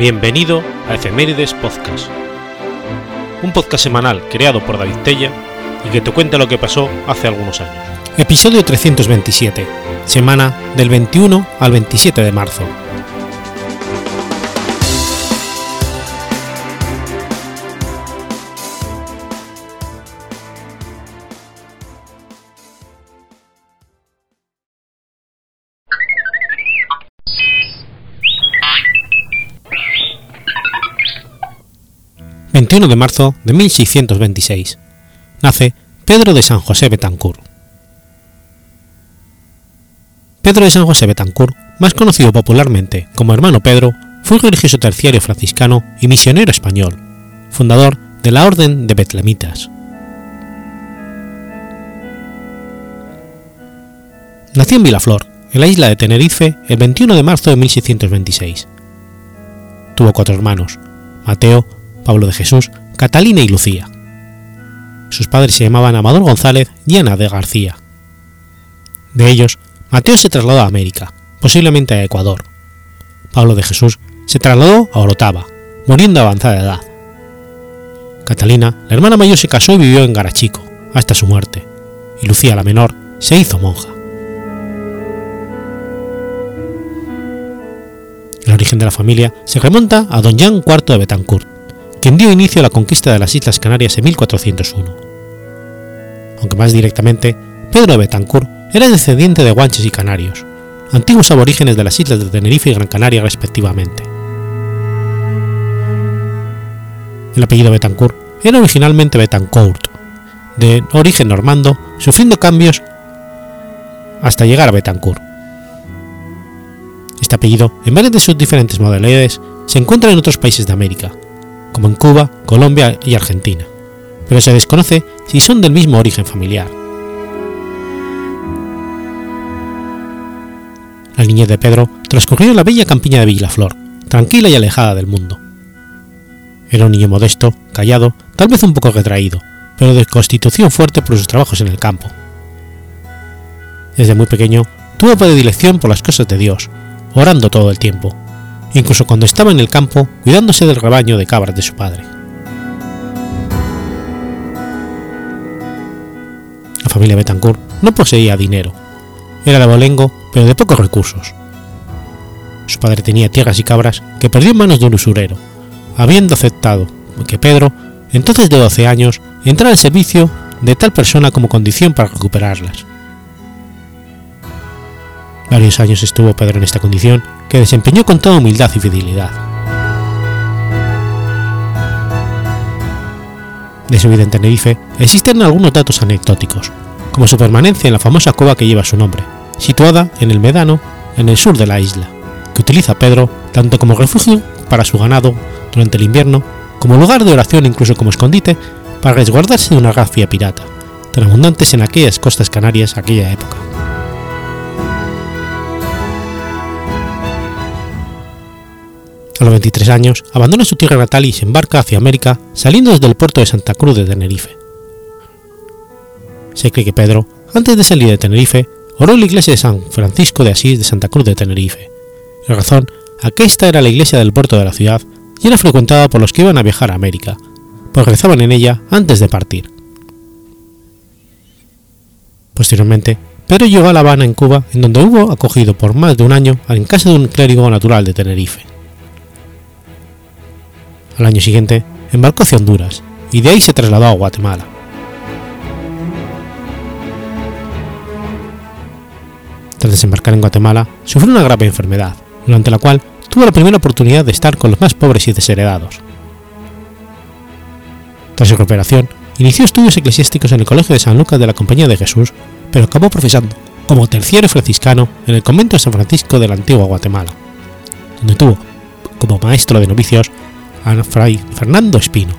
Bienvenido a Efemérides Podcast, un podcast semanal creado por David Tella y que te cuenta lo que pasó hace algunos años. Episodio 327, semana del 21 al 27 de marzo. 21 de marzo de 1626. Nace Pedro de San José Betancourt. Pedro de San José Betancourt, más conocido popularmente como hermano Pedro, fue un religioso terciario franciscano y misionero español, fundador de la Orden de Betlemitas. Nació en Vilaflor, en la isla de Tenerife, el 21 de marzo de 1626. Tuvo cuatro hermanos, Mateo, Pablo de Jesús, Catalina y Lucía. Sus padres se llamaban Amador González y Ana de García. De ellos, Mateo se trasladó a América, posiblemente a Ecuador. Pablo de Jesús se trasladó a Orotava, muriendo a avanzada edad. Catalina, la hermana mayor, se casó y vivió en Garachico, hasta su muerte, y Lucía, la menor, se hizo monja. El origen de la familia se remonta a don Jean IV de Betancourt, quien dio inicio a la conquista de las Islas Canarias en 1401. Aunque más directamente, Pedro de Betancourt era descendiente de guanches y canarios, antiguos aborígenes de las islas de Tenerife y Gran Canaria respectivamente. El apellido Betancourt era originalmente Betancourt, de origen normando, sufriendo cambios hasta llegar a Betancourt. Este apellido, en varias de sus diferentes modalidades, se encuentra en otros países de América, como en Cuba, Colombia y Argentina, pero se desconoce si son del mismo origen familiar. La niñez de Pedro transcurrió en la bella campiña de Villaflor, tranquila y alejada del mundo. Era un niño modesto, callado, tal vez un poco retraído, pero de constitución fuerte por sus trabajos en el campo. Desde muy pequeño tuvo predilección por las cosas de Dios, orando todo el tiempo, incluso cuando estaba en el campo cuidándose del rebaño de cabras de su padre. La familia Betancourt no poseía dinero. Era de abolengo, pero de pocos recursos. Su padre tenía tierras y cabras que perdió en manos de un usurero, habiendo aceptado que Pedro, entonces de 12 años, entrara al servicio de tal persona como condición para recuperarlas. Varios años estuvo Pedro en esta condición, que desempeñó con toda humildad y fidelidad. De su vida en Tenerife existen algunos datos anecdóticos, como su permanencia en la famosa cueva que lleva su nombre, situada en el Medano, en el sur de la isla, que utiliza Pedro tanto como refugio para su ganado durante el invierno, como lugar de oración e incluso como escondite para resguardarse de una rafia pirata, tan abundantes en aquellas costas canarias aquella época. A los 23 años, abandona su tierra natal y se embarca hacia América, saliendo desde el puerto de Santa Cruz de Tenerife. Se cree que Pedro, antes de salir de Tenerife, oró en la iglesia de San Francisco de Asís de Santa Cruz de Tenerife, en razón a que esta era la iglesia del puerto de la ciudad y era frecuentada por los que iban a viajar a América, pues rezaban en ella antes de partir. Posteriormente, Pedro llegó a La Habana en Cuba, en donde hubo acogido por más de un año en casa de un clérigo natural de Tenerife. Al año siguiente, embarcó hacia Honduras y de ahí se trasladó a Guatemala. Tras desembarcar en Guatemala, sufrió una grave enfermedad, durante la cual tuvo la primera oportunidad de estar con los más pobres y desheredados. Tras su recuperación, inició estudios eclesiásticos en el Colegio de San Lucas de la Compañía de Jesús, pero acabó profesando como terciario franciscano en el convento de San Francisco de la antigua Guatemala, donde tuvo como maestro de novicios a Fray Fernando Espino,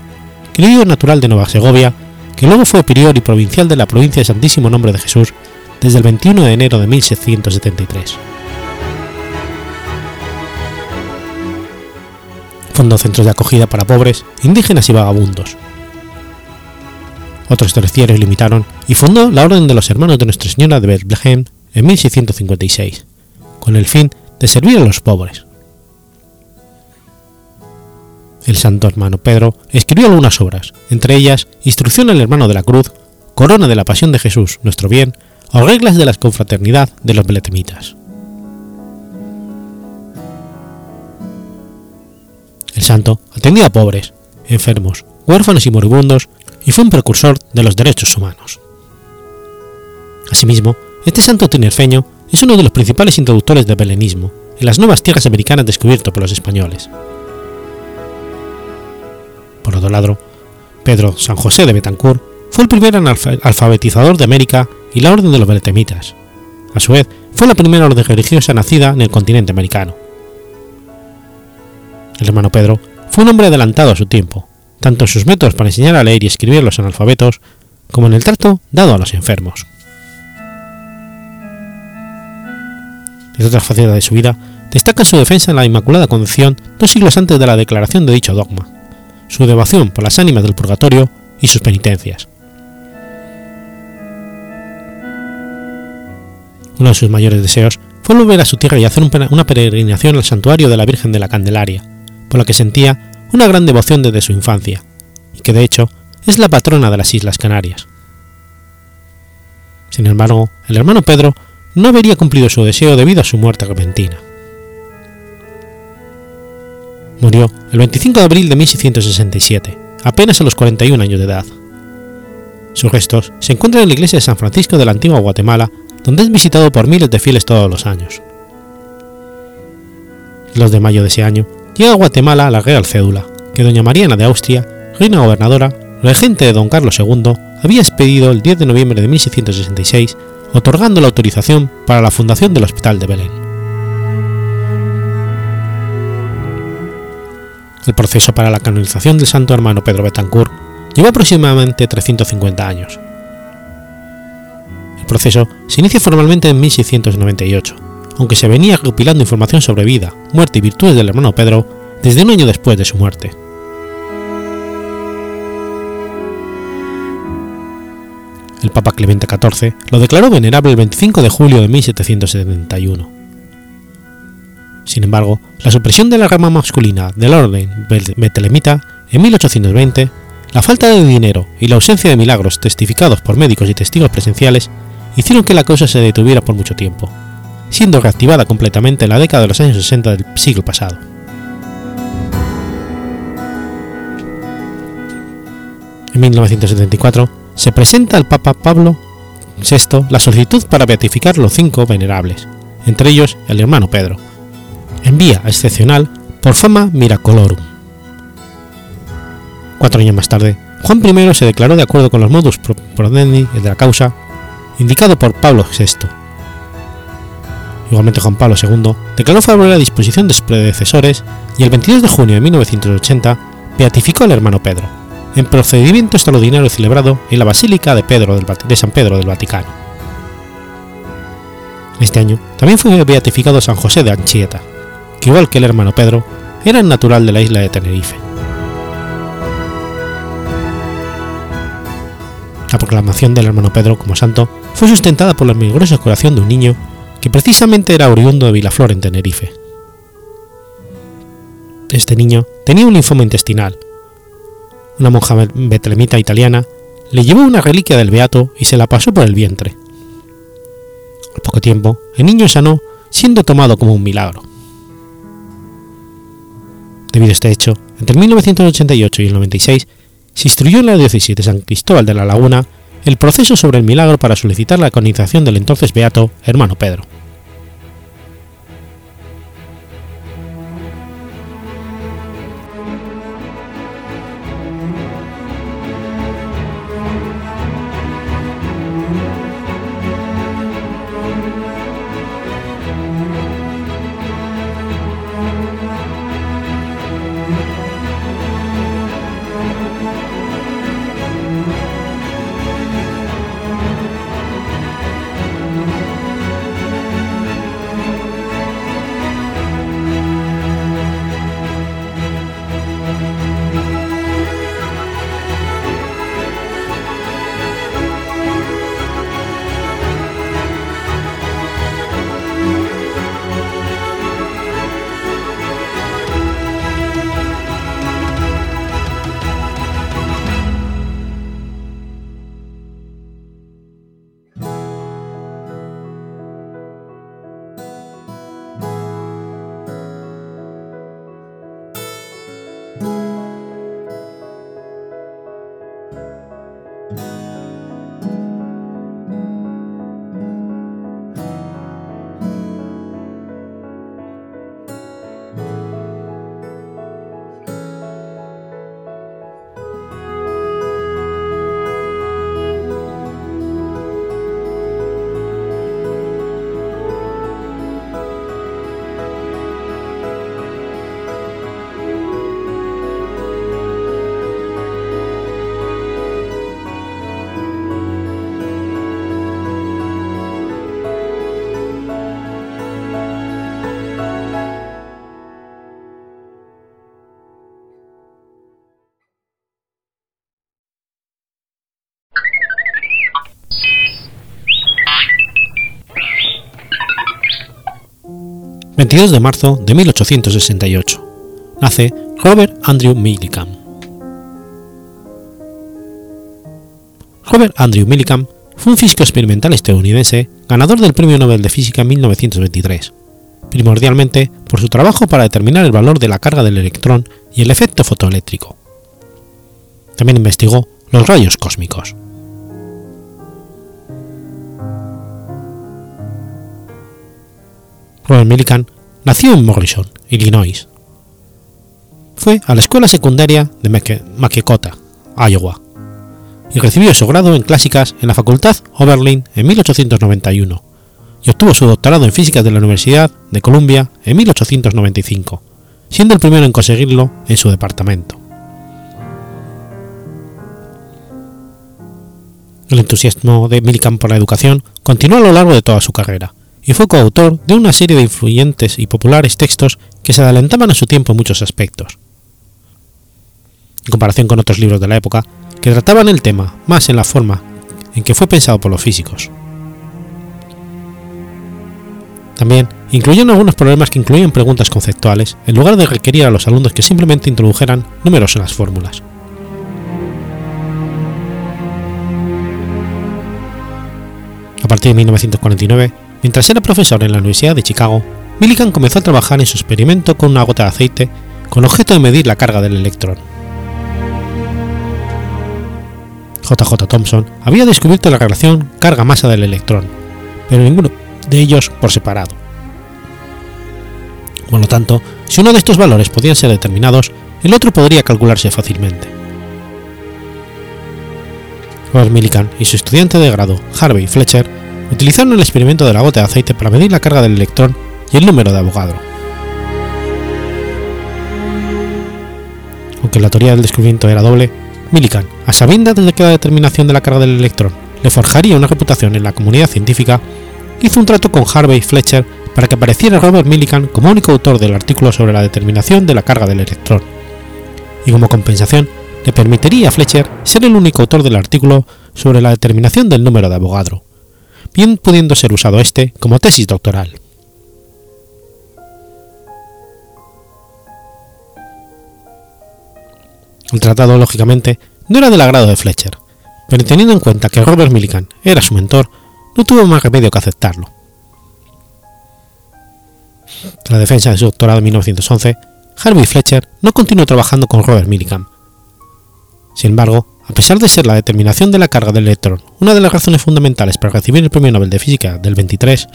criollo natural de Nueva Segovia, que luego fue prior y provincial de la provincia de Santísimo Nombre de Jesús desde el 21 de enero de 1673. Fundó centros de acogida para pobres, indígenas y vagabundos. Otros terciarios le imitaron y fundó la Orden de los Hermanos de Nuestra Señora de Bethlehem en 1656, con el fin de servir a los pobres. El santo hermano Pedro escribió algunas obras, entre ellas Instrucción al hermano de la cruz, Corona de la Pasión de Jesús, nuestro bien, o Reglas de la confraternidad de los beletemitas. El santo atendía a pobres, enfermos, huérfanos y moribundos y fue un precursor de los derechos humanos. Asimismo, este santo tinerfeño es uno de los principales introductores del belenismo en las nuevas tierras americanas descubiertas por los españoles. Por otro lado, Pedro San José de Betancourt fue el primer alfabetizador de América y la Orden de los Beletemitas. A su vez, fue la primera orden religiosa nacida en el continente americano. El hermano Pedro fue un hombre adelantado a su tiempo, tanto en sus métodos para enseñar a leer y escribir los analfabetos, como en el trato dado a los enfermos. En otra faceta de su vida, destaca su defensa en la Inmaculada Concepción dos siglos antes de la declaración de dicho dogma, su devoción por las ánimas del purgatorio y sus penitencias. Uno de sus mayores deseos fue volver a su tierra y hacer una peregrinación al santuario de la Virgen de la Candelaria, por la que sentía una gran devoción desde su infancia, y que de hecho es la patrona de las Islas Canarias. Sin embargo, el hermano Pedro no habría cumplido su deseo debido a su muerte repentina. Murió el 25 de abril de 1667, apenas a los 41 años de edad. Sus restos se encuentran en la iglesia de San Francisco de la antigua Guatemala, donde es visitado por miles de fieles todos los años. El 2 de mayo de ese año llega a Guatemala la Real Cédula, que doña Mariana de Austria, reina gobernadora, regente de don Carlos II, había expedido el 10 de noviembre de 1666, otorgando la autorización para la fundación del Hospital de Belén. El proceso para la canonización del santo hermano Pedro Betancourt llevó aproximadamente 350 años. El proceso se inicia formalmente en 1698, aunque se venía recopilando información sobre vida, muerte y virtudes del hermano Pedro desde un año después de su muerte. El Papa Clemente XIV lo declaró venerable el 25 de julio de 1771. Sin embargo, la supresión de la rama masculina del orden betelemita en 1820, la falta de dinero y la ausencia de milagros testificados por médicos y testigos presenciales hicieron que la causa se detuviera por mucho tiempo, siendo reactivada completamente en la década de los años 60 del siglo pasado. En 1974 se presenta al Papa Pablo VI la solicitud para beatificar los cinco venerables, entre ellos el hermano Pedro, en vía excepcional por fama miracolorum. Cuatro años más tarde, Juan I se declaró de acuerdo con los modus procedendi de la causa indicado por Pablo VI Igualmente Juan Pablo II declaró favorable la disposición de sus predecesores y el 22 de junio de 1980 beatificó al hermano Pedro, en procedimiento extraordinario celebrado en la Basílica de, de San Pedro del Vaticano. Este año también fue beatificado San José de Anchieta, que igual que el hermano Pedro, era natural de la isla de Tenerife. La proclamación del hermano Pedro como santo fue sustentada por la milagrosa curación de un niño que precisamente era oriundo de Vilaflor en Tenerife. Este niño tenía un linfoma intestinal. Una monja betlemita italiana le llevó una reliquia del beato y se la pasó por el vientre. Al poco tiempo, el niño sanó, siendo tomado como un milagro. Debido a este hecho, entre 1988 y el 96 se instruyó en la diócesis de San Cristóbal de la Laguna el proceso sobre el milagro para solicitar la canonización del entonces beato hermano Pedro. 22 de marzo de 1868. Nace Robert Andrew Millikan. Robert Andrew Millikan fue un físico experimental estadounidense ganador del Premio Nobel de Física en 1923, primordialmente por su trabajo para determinar el valor de la carga del electrón y el efecto fotoeléctrico. También investigó los rayos cósmicos. Robert Millikan nació en Morrison, Illinois. Fue a la escuela secundaria de Maquoketa, Iowa, y recibió su grado en clásicas en la Facultad Oberlin en 1891 y obtuvo su doctorado en física de la Universidad de Columbia en 1895, siendo el primero en conseguirlo en su departamento. El entusiasmo de Millikan por la educación continuó a lo largo de toda su carrera, y fue coautor de una serie de influyentes y populares textos que se adelantaban a su tiempo en muchos aspectos. En comparación con otros libros de la época, que trataban el tema más en la forma en que fue pensado por los físicos. También incluyeron algunos problemas que incluían preguntas conceptuales, en lugar de requerir a los alumnos que simplemente introdujeran números en las fórmulas. A partir de 1949, mientras era profesor en la Universidad de Chicago, Millikan comenzó a trabajar en su experimento con una gota de aceite con objeto de medir la carga del electrón. JJ Thomson había descubierto la relación carga-masa del electrón, pero ninguno de ellos por separado. Por lo tanto, si uno de estos valores podían ser determinados, el otro podría calcularse fácilmente. Robert Millikan y su estudiante de grado, Harvey Fletcher, utilizaron el experimento de la gota de aceite para medir la carga del electrón y el número de Avogadro. Aunque la teoría del descubrimiento era doble, Millikan, a sabiendas de que la determinación de la carga del electrón le forjaría una reputación en la comunidad científica, hizo un trato con Harvey Fletcher para que apareciera Robert Millikan como único autor del artículo sobre la determinación de la carga del electrón, y como compensación le permitiría a Fletcher ser el único autor del artículo sobre la determinación del número de Avogadro, bien pudiendo ser usado este como tesis doctoral. El tratado, lógicamente, no era del agrado de Fletcher, pero teniendo en cuenta que Robert Millikan era su mentor, no tuvo más remedio que aceptarlo. Tras la defensa de su doctorado en 1911, Harvey Fletcher no continuó trabajando con Robert Millikan. Sin embargo, a pesar de ser la determinación de la carga del electrón una de las razones fundamentales para recibir el Premio Nobel de Física del 23,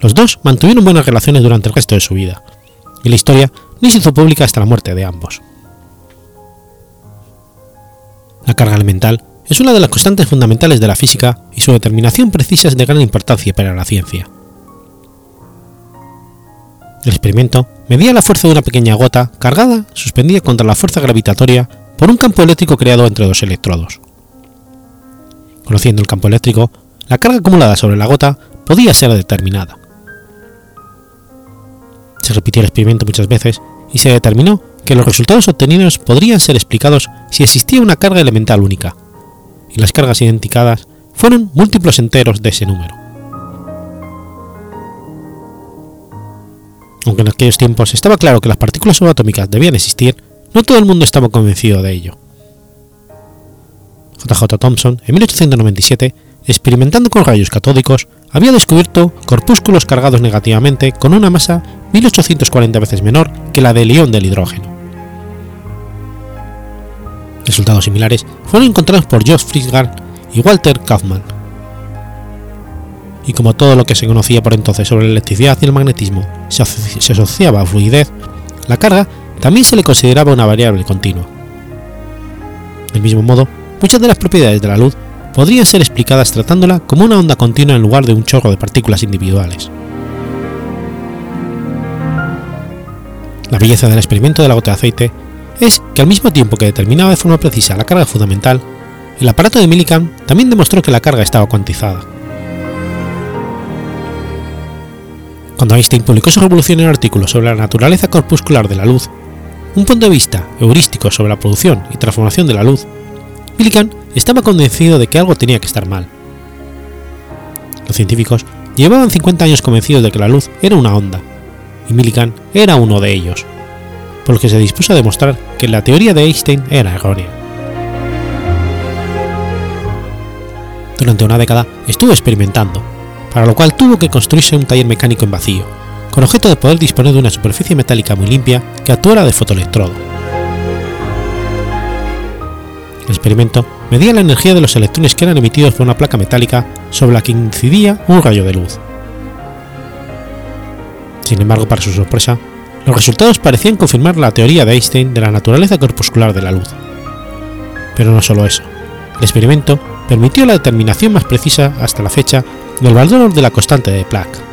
los dos mantuvieron buenas relaciones durante el resto de su vida, y la historia no se hizo pública hasta la muerte de ambos. La carga elemental es una de las constantes fundamentales de la física y su determinación precisa es de gran importancia para la ciencia. El experimento medía la fuerza de una pequeña gota cargada suspendida contra la fuerza gravitatoria por un campo eléctrico creado entre dos electrodos. Conociendo el campo eléctrico, la carga acumulada sobre la gota podía ser determinada. Se repitió el experimento muchas veces y se determinó que los resultados obtenidos podrían ser explicados si existía una carga elemental única, y las cargas identificadas fueron múltiplos enteros de ese número. Aunque en aquellos tiempos estaba claro que las partículas subatómicas debían existir, no todo el mundo estaba convencido de ello. JJ Thomson, en 1897, experimentando con rayos catódicos, había descubierto corpúsculos cargados negativamente con una masa 1840 veces menor que la del ion del hidrógeno. Resultados similares fueron encontrados por George Frisgard y Walter Kaufmann. Y como todo lo que se conocía por entonces sobre la electricidad y el magnetismo se asociaba a fluidez, la carga también se le consideraba una variable continua. Del mismo modo, muchas de las propiedades de la luz podrían ser explicadas tratándola como una onda continua en lugar de un chorro de partículas individuales. La belleza del experimento de la gota de aceite es que al mismo tiempo que determinaba de forma precisa la carga fundamental, el aparato de Millikan también demostró que la carga estaba cuantizada. Cuando Einstein publicó su revolucionario artículo sobre la naturaleza corpuscular de la luz, un punto de vista heurístico sobre la producción y transformación de la luz, Millikan estaba convencido de que algo tenía que estar mal. Los científicos llevaban 50 años convencidos de que la luz era una onda, y Millikan era uno de ellos, por lo que se dispuso a demostrar que la teoría de Einstein era errónea. Durante una década estuvo experimentando, para lo cual tuvo que construirse un taller mecánico en vacío, con objeto de poder disponer de una superficie metálica muy limpia que actuara de fotoelectrodo. El experimento medía la energía de los electrones que eran emitidos por una placa metálica sobre la que incidía un rayo de luz. Sin embargo, para su sorpresa, los resultados parecían confirmar la teoría de Einstein de la naturaleza corpuscular de la luz. Pero no solo eso, el experimento permitió la determinación más precisa hasta la fecha del valor de la constante de Planck.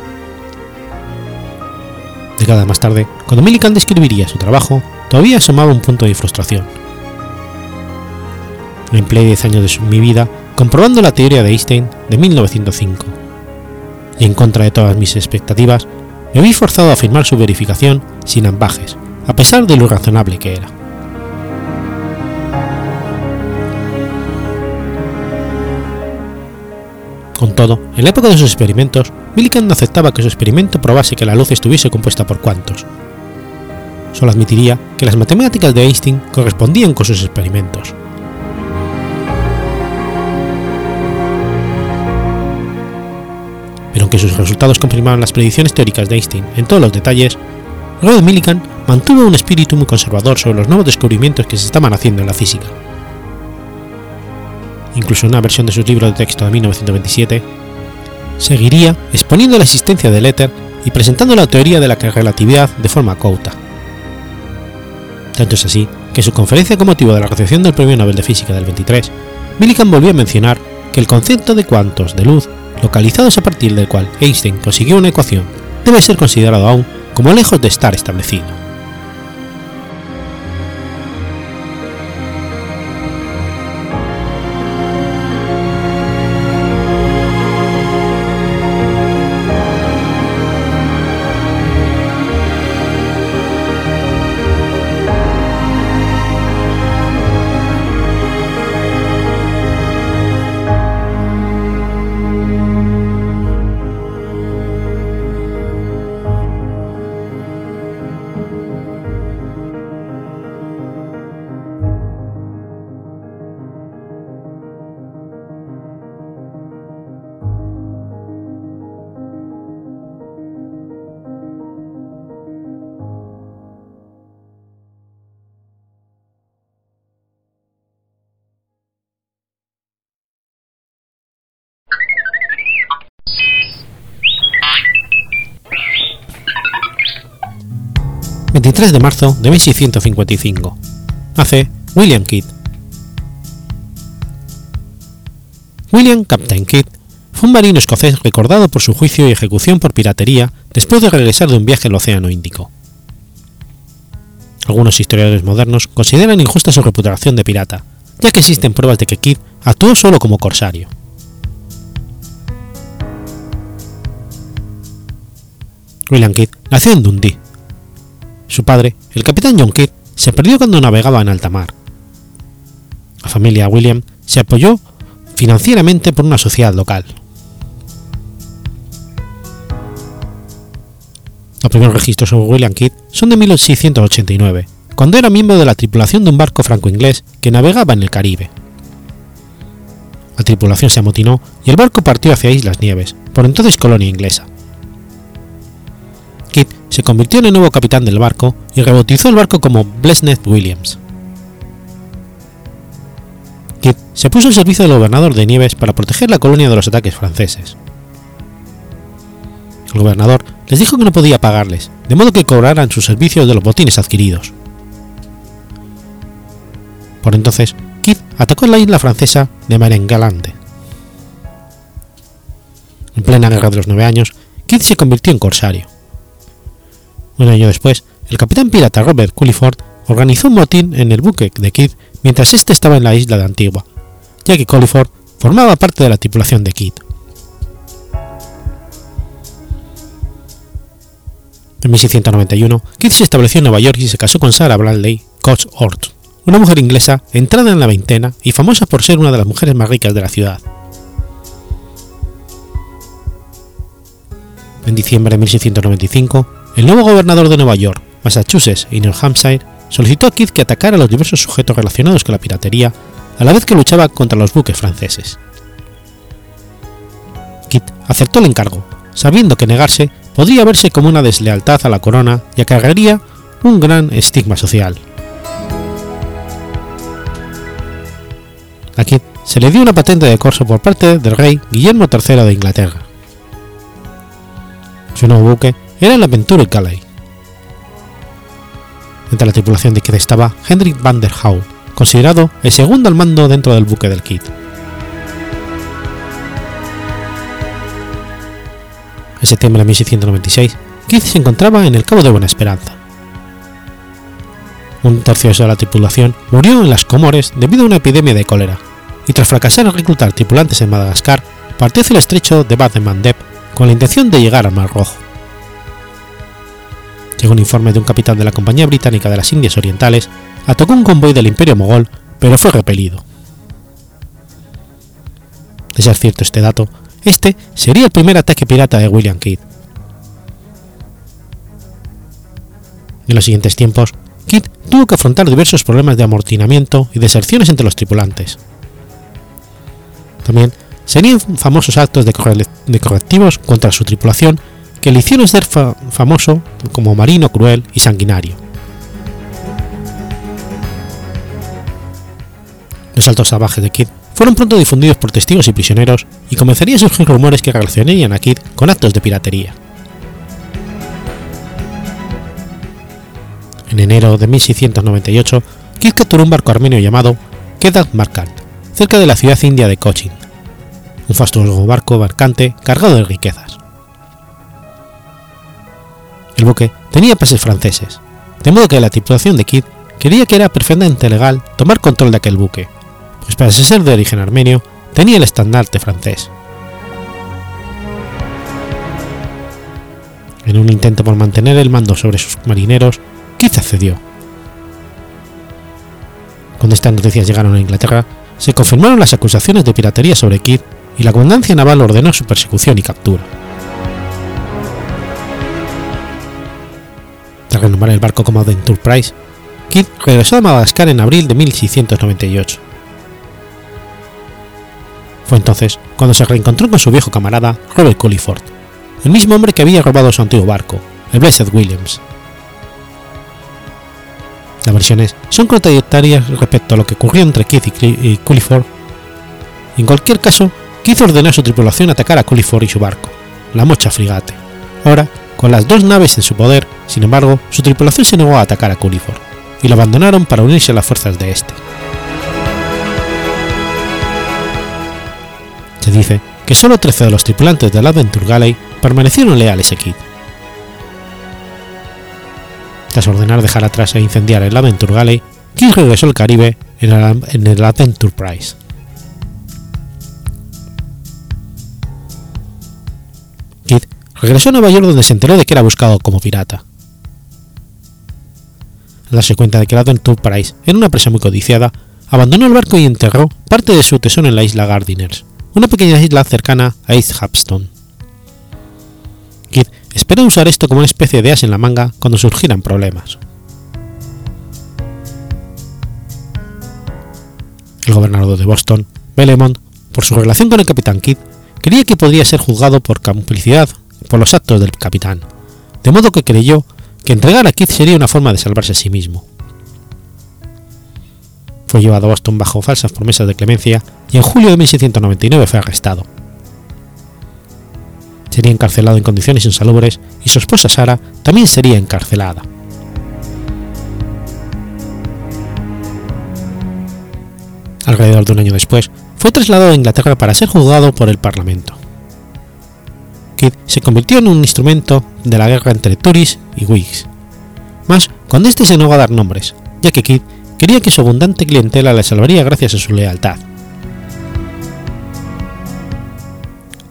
Décadas más tarde, cuando Millikan describiría su trabajo, todavía asomaba un punto de frustración. Empleé 10 años de mi vida comprobando la teoría de Einstein de 1905, y en contra de todas mis expectativas, me vi forzado a afirmar su verificación sin ambajes, a pesar de lo razonable que era. Con todo, en la época de sus experimentos, Millikan no aceptaba que su experimento probase que la luz estuviese compuesta por cuantos. Solo admitiría que las matemáticas de Einstein correspondían con sus experimentos. Pero aunque sus resultados confirmaban las predicciones teóricas de Einstein en todos los detalles, Robert Millikan mantuvo un espíritu muy conservador sobre los nuevos descubrimientos que se estaban haciendo en la física. Incluso una versión de sus libros de texto de 1927, seguiría exponiendo la existencia del éter y presentando la teoría de la relatividad de forma cauta. Tanto es así que en su conferencia con motivo de la recepción del Premio Nobel de Física del 23, Millikan volvió a mencionar que el concepto de cuantos de luz, localizados a partir del cual Einstein consiguió una ecuación, debe ser considerado aún como lejos de estar establecido. 23 de marzo de 1655. Nace William Kidd. William Captain Kidd fue un marino escocés recordado por su juicio y ejecución por piratería después de regresar de un viaje al Océano Índico. Algunos historiadores modernos consideran injusta su reputación de pirata, ya que existen pruebas de que Kidd actuó solo como corsario. William Kidd nació en Dundee, su padre, el capitán John Kidd, se perdió cuando navegaba en alta mar. La familia William se apoyó financieramente por una sociedad local. Los primeros registros sobre William Kidd son de 1689, cuando era miembro de la tripulación de un barco franco-inglés que navegaba en el Caribe. La tripulación se amotinó y el barco partió hacia Islas Nieves, por entonces colonia inglesa se convirtió en el nuevo capitán del barco y rebautizó el barco como Blessed Williams. Kidd se puso al servicio del gobernador de Nieves para proteger la colonia de los ataques franceses. El gobernador les dijo que no podía pagarles, de modo que cobraran sus servicios de los botines adquiridos. Por entonces, Kidd atacó la isla francesa de Marengalande. En plena guerra de los nueve años, Kidd se convirtió en corsario. Un año después, el capitán pirata Robert Culliford organizó un motín en el buque de Kidd mientras éste estaba en la isla de Antigua, ya que Culliford formaba parte de la tripulación de Kidd. En 1691, Kidd se estableció en Nueva York y se casó con Sarah Bradley Coach Ort, una mujer inglesa entrada en la veintena y famosa por ser una de las mujeres más ricas de la ciudad. En diciembre de 1695, el nuevo gobernador de Nueva York, Massachusetts y New Hampshire solicitó a Kidd que atacara a los diversos sujetos relacionados con la piratería a la vez que luchaba contra los buques franceses. Kidd aceptó el encargo, sabiendo que negarse podría verse como una deslealtad a la corona y acarrearía un gran estigma social. A Kidd se le dio una patente de corso por parte del rey Guillermo III de Inglaterra. Su nuevo buque era el Aventure Galley. Entre la tripulación de Kidd estaba Hendrik van der Hau, considerado el segundo al mando dentro del buque del Kidd. En septiembre de 1696, Kidd se encontraba en el Cabo de Buena Esperanza. Un tercio de la tripulación murió en las Comores debido a una epidemia de cólera, y tras fracasar en reclutar tripulantes en Madagascar, partió hacia el estrecho de Bab de Mandeb con la intención de llegar al Mar Rojo. Llegó un informe de un capitán de la Compañía Británica de las Indias Orientales, atacó un convoy del Imperio Mogol, pero fue repelido. De ser cierto este dato, este sería el primer ataque pirata de William Kidd. En los siguientes tiempos, Kidd tuvo que afrontar diversos problemas de amortinamiento y deserciones entre los tripulantes. También serían famosos actos de, correctivos contra su tripulación que le hicieron ser famoso como marino cruel y sanguinario. Los saltos salvajes de Kidd fueron pronto difundidos por testigos y prisioneros y comenzarían a surgir rumores que relacionarían a Kidd con actos de piratería. En enero de 1698, Kidd capturó un barco armenio llamado Kedat Markant, cerca de la ciudad india de Cochin, un fastuoso barco mercante cargado de riquezas. El buque tenía pases franceses, de modo que la tripulación de Kidd quería que era perfectamente legal tomar control de aquel buque, pues para ser de origen armenio tenía el estandarte francés. En un intento por mantener el mando sobre sus marineros, Kidd accedió. Cuando estas noticias llegaron a Inglaterra, se confirmaron las acusaciones de piratería sobre Kidd y la comandancia naval ordenó su persecución y captura. Renombrar el barco como Adventure Prize, Kidd regresó a Madagascar en abril de 1698. Fue entonces cuando se reencontró con su viejo camarada Robert Culliford, el mismo hombre que había robado su antiguo barco, el Blessed Williams. Las versiones son contradictorias respecto a lo que ocurrió entre Kidd y Culliford. En cualquier caso, Kidd ordenó a su tripulación atacar a Culliford y su barco, la Mocha Frigate. Ahora, con las dos naves en su poder, sin embargo, su tripulación se negó a atacar a Culliford, y lo abandonaron para unirse a las fuerzas de este. Se dice que solo 13 de los tripulantes del Adventure Galley permanecieron leales a Kidd. Tras ordenar dejar atrás e incendiar el Adventure Galley, Kidd regresó al Caribe en el, en el Adventure Prize. Regresó a Nueva York donde se enteró de que era buscado como pirata. Al darse cuenta de que el Adventure Prize era una presa muy codiciada, abandonó el barco y enterró parte de su tesoro en la isla Gardiners, una pequeña isla cercana a East Hapstone. Kidd espera usar esto como una especie de as en la manga cuando surgieran problemas. El gobernador de Boston, Bellemont, por su relación con el capitán Kidd, creía que podría ser juzgado por complicidad por los actos del capitán, de modo que creyó que entregar a Kidd sería una forma de salvarse a sí mismo. Fue llevado a Boston bajo falsas promesas de clemencia y en julio de 1699 fue arrestado. Sería encarcelado en condiciones insalubres y su esposa Sara también sería encarcelada. Alrededor de un año después, fue trasladado a Inglaterra para ser juzgado por el Parlamento. Kidd se convirtió en un instrumento de la guerra entre Tories y Whigs, más cuando este se negó a dar nombres, ya que Kidd quería que su abundante clientela le salvaría gracias a su lealtad.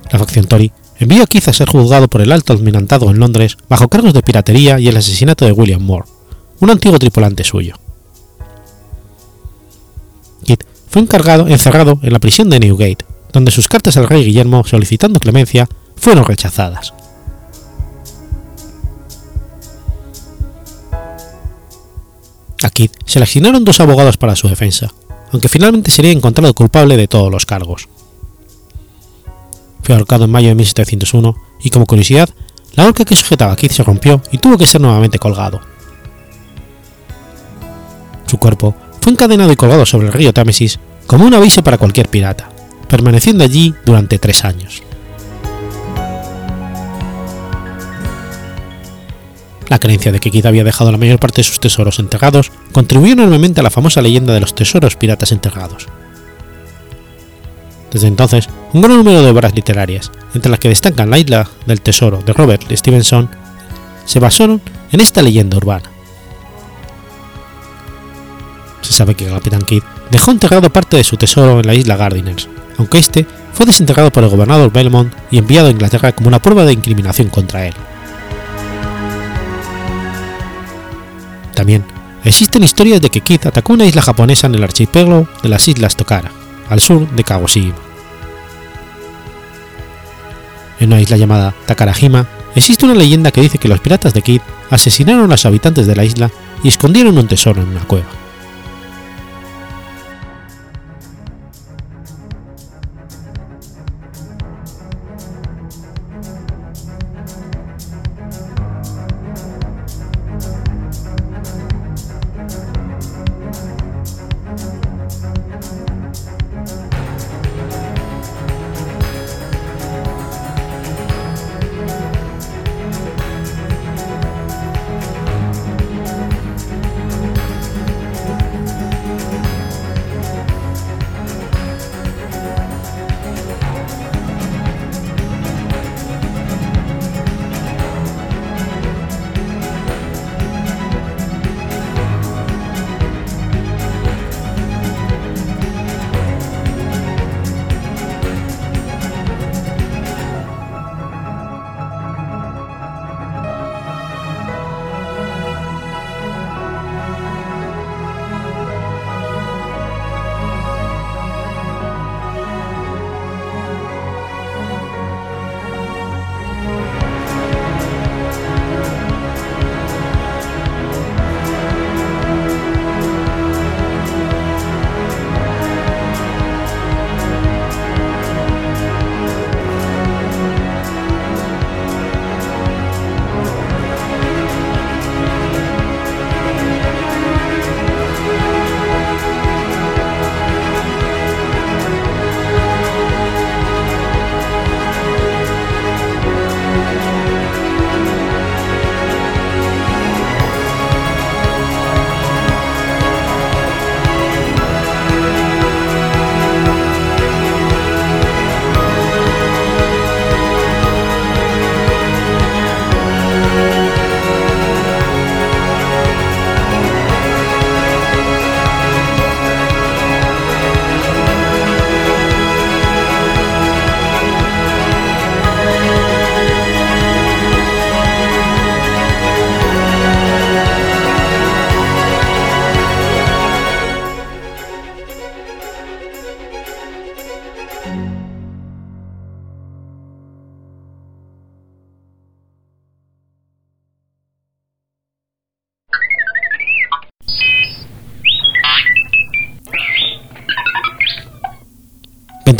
La facción Tory envió a Kidd a ser juzgado por el alto almirantado en Londres bajo cargos de piratería y el asesinato de William Moore, un antiguo tripulante suyo. Kidd fue encargado, encerrado en la prisión de Newgate, donde sus cartas al rey Guillermo solicitando clemencia fueron rechazadas. A Aquí se le asignaron dos abogados para su defensa, aunque finalmente sería encontrado culpable de todos los cargos. Fue ahorcado en mayo de 1701 y, como curiosidad, la horca que sujetaba a Keith se rompió y tuvo que ser nuevamente colgado. Su cuerpo fue encadenado y colgado sobre el río Támesis como un aviso para cualquier pirata, permaneciendo allí durante tres años. La creencia de que Kidd había dejado la mayor parte de sus tesoros enterrados contribuyó enormemente a la famosa leyenda de los tesoros piratas enterrados. Desde entonces, un gran número de obras literarias, entre las que destacan La isla del tesoro de Robert Stevenson, se basaron en esta leyenda urbana. Se sabe que capitán Kidd dejó enterrado parte de su tesoro en la isla Gardiners, aunque este fue desenterrado por el gobernador Belmont y enviado a Inglaterra como una prueba de incriminación contra él. También existen historias de que Kidd atacó una isla japonesa en el archipiélago de las Islas Tokara, al sur de Kagoshima. En una isla llamada Takarajima existe una leyenda que dice que los piratas de Kidd asesinaron a los habitantes de la isla y escondieron un tesoro en una cueva.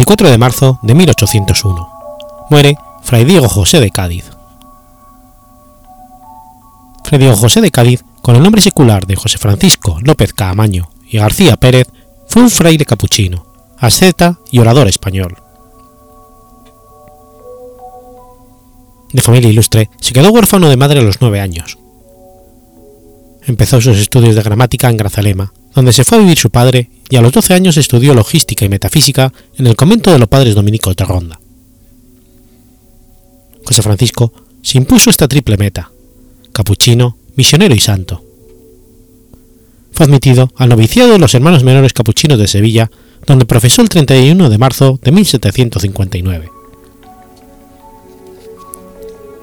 ...24 de marzo de 1801... ...muere Fray Diego José de Cádiz. Fray Diego José de Cádiz, con el nombre secular de José Francisco López Caamaño y García Pérez, fue un fraile capuchino, asceta y orador español. De familia ilustre, se quedó huérfano de madre a los nueve años. Empezó sus estudios de gramática en Grazalema, donde se fue a vivir su padre y a los 12 años estudió logística y metafísica en el convento de los padres dominicos de Ronda. José Francisco se impuso esta triple meta, capuchino, misionero y santo. Fue admitido al noviciado de los hermanos menores capuchinos de Sevilla, donde profesó el 31 de marzo de 1759.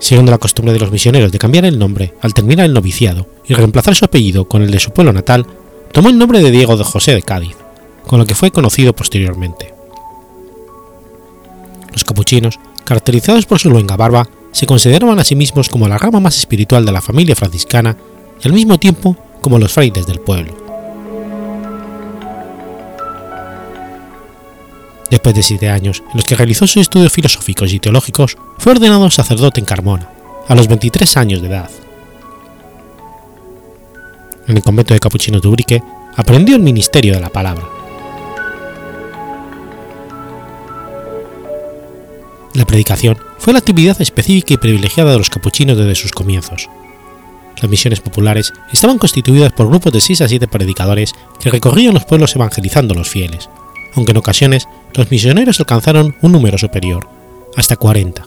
Siguiendo la costumbre de los misioneros de cambiar el nombre al terminar el noviciado y reemplazar su apellido con el de su pueblo natal, tomó el nombre de Diego de José de Cádiz, con lo que fue conocido posteriormente. Los capuchinos, caracterizados por su luenga barba, se consideraban a sí mismos como la rama más espiritual de la familia franciscana y al mismo tiempo como los frailes del pueblo. Después de siete años en los que realizó sus estudios filosóficos y teológicos, fue ordenado sacerdote en Carmona, a los 23 años de edad. En el convento de capuchinos de Urique aprendió el ministerio de la palabra. La predicación fue la actividad específica y privilegiada de los capuchinos desde sus comienzos. Las misiones populares estaban constituidas por grupos de 6 a 7 predicadores que recorrían los pueblos evangelizando a los fieles, aunque en ocasiones los misioneros alcanzaron un número superior, hasta 40.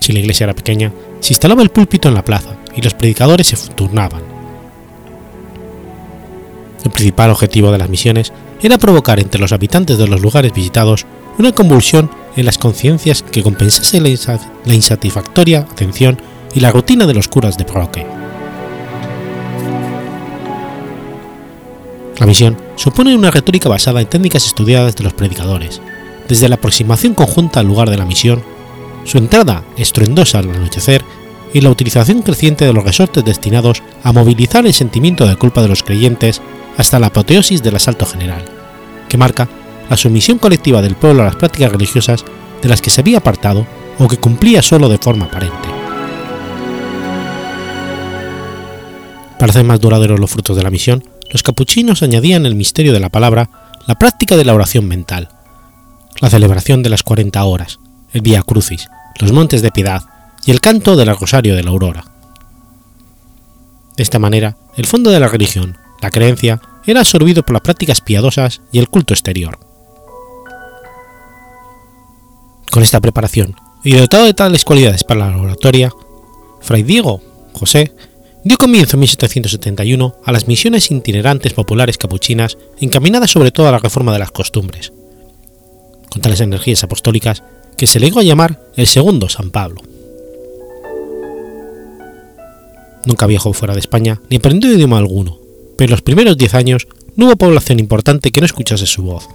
Si la iglesia era pequeña, se instalaba el púlpito en la plaza y los predicadores se turnaban. El principal objetivo de las misiones era provocar entre los habitantes de los lugares visitados una convulsión en las conciencias que compensase la insatisfactoria atención y la rutina de los curas de parroquia. La misión supone una retórica basada en técnicas estudiadas de los predicadores, desde la aproximación conjunta al lugar de la misión, su entrada estruendosa al anochecer y la utilización creciente de los resortes destinados a movilizar el sentimiento de culpa de los creyentes hasta la apoteosis del asalto general, que marca la sumisión colectiva del pueblo a las prácticas religiosas de las que se había apartado o que cumplía solo de forma aparente. Para hacer más duraderos los frutos de la misión, los capuchinos añadían el misterio de la palabra la práctica de la oración mental, la celebración de las 40 horas, el Vía Crucis, los Montes de Piedad y el canto del Rosario de la Aurora. De esta manera, el fondo de la religión, la creencia, era absorbido por las prácticas piadosas y el culto exterior. Con esta preparación y dotado de tales cualidades para la oratoria, Fray Diego José dio comienzo en 1771 a las misiones itinerantes populares capuchinas encaminadas sobre todo a la reforma de las costumbres, con tales energías apostólicas que se le llegó a llamar el segundo San Pablo. Nunca viajó fuera de España ni aprendió idioma alguno, pero en los primeros diez años no hubo población importante que no escuchase su voz.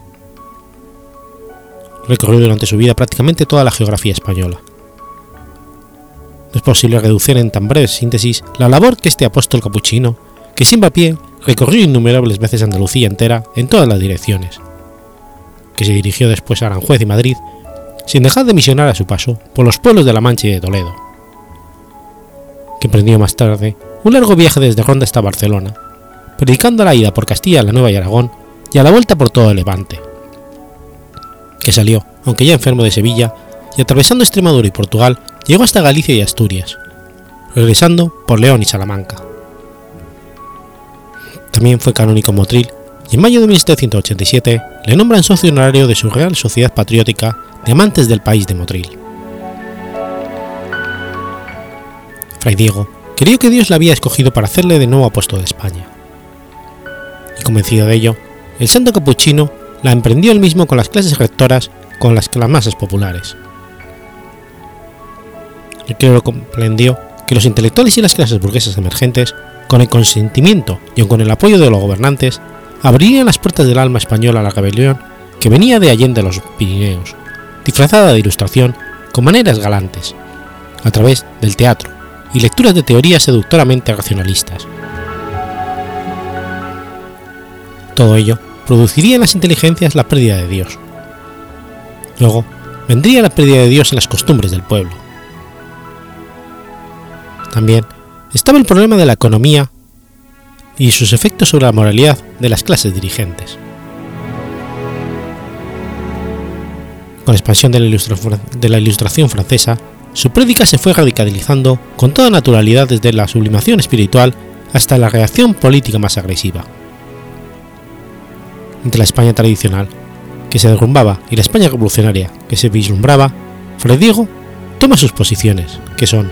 Recorrió durante su vida prácticamente toda la geografía española, no es posible reducir en tan breve síntesis la labor que este apóstol capuchino, que sin pie recorrió innumerables veces Andalucía entera en todas las direcciones, que se dirigió después a Aranjuez y Madrid, sin dejar de misionar a su paso por los pueblos de La Mancha y de Toledo, que emprendió más tarde un largo viaje desde Ronda hasta Barcelona, predicando la ida por Castilla, la Nueva y Aragón, y a la vuelta por todo el Levante, que salió, aunque ya enfermo de Sevilla, y atravesando Extremadura y Portugal, llegó hasta Galicia y Asturias, regresando por León y Salamanca. También fue canónico Motril y en mayo de 1787 le nombran socio honorario de su Real Sociedad Patriótica de Amantes del País de Motril. Fray Diego creyó que Dios la había escogido para hacerle de nuevo apóstol de España. Y convencido de ello, el santo capuchino la emprendió él mismo con las clases rectoras con las masas populares. El clero comprendió que los intelectuales y las clases burguesas emergentes, con el consentimiento y con el apoyo de los gobernantes, abrirían las puertas del alma española a la rebelión que venía de Allende los Pirineos, disfrazada de ilustración con maneras galantes, a través del teatro y lecturas de teorías seductoramente racionalistas. Todo ello produciría en las inteligencias la pérdida de Dios. Luego, vendría la pérdida de Dios en las costumbres del pueblo también estaba el problema de la economía y sus efectos sobre la moralidad de las clases dirigentes. Con la expansión de la, ilustración francesa, su prédica se fue radicalizando con toda naturalidad desde la sublimación espiritual hasta la reacción política más agresiva. Entre la España tradicional, que se derrumbaba, y la España revolucionaria, que se vislumbraba, Fray Diego toma sus posiciones, que son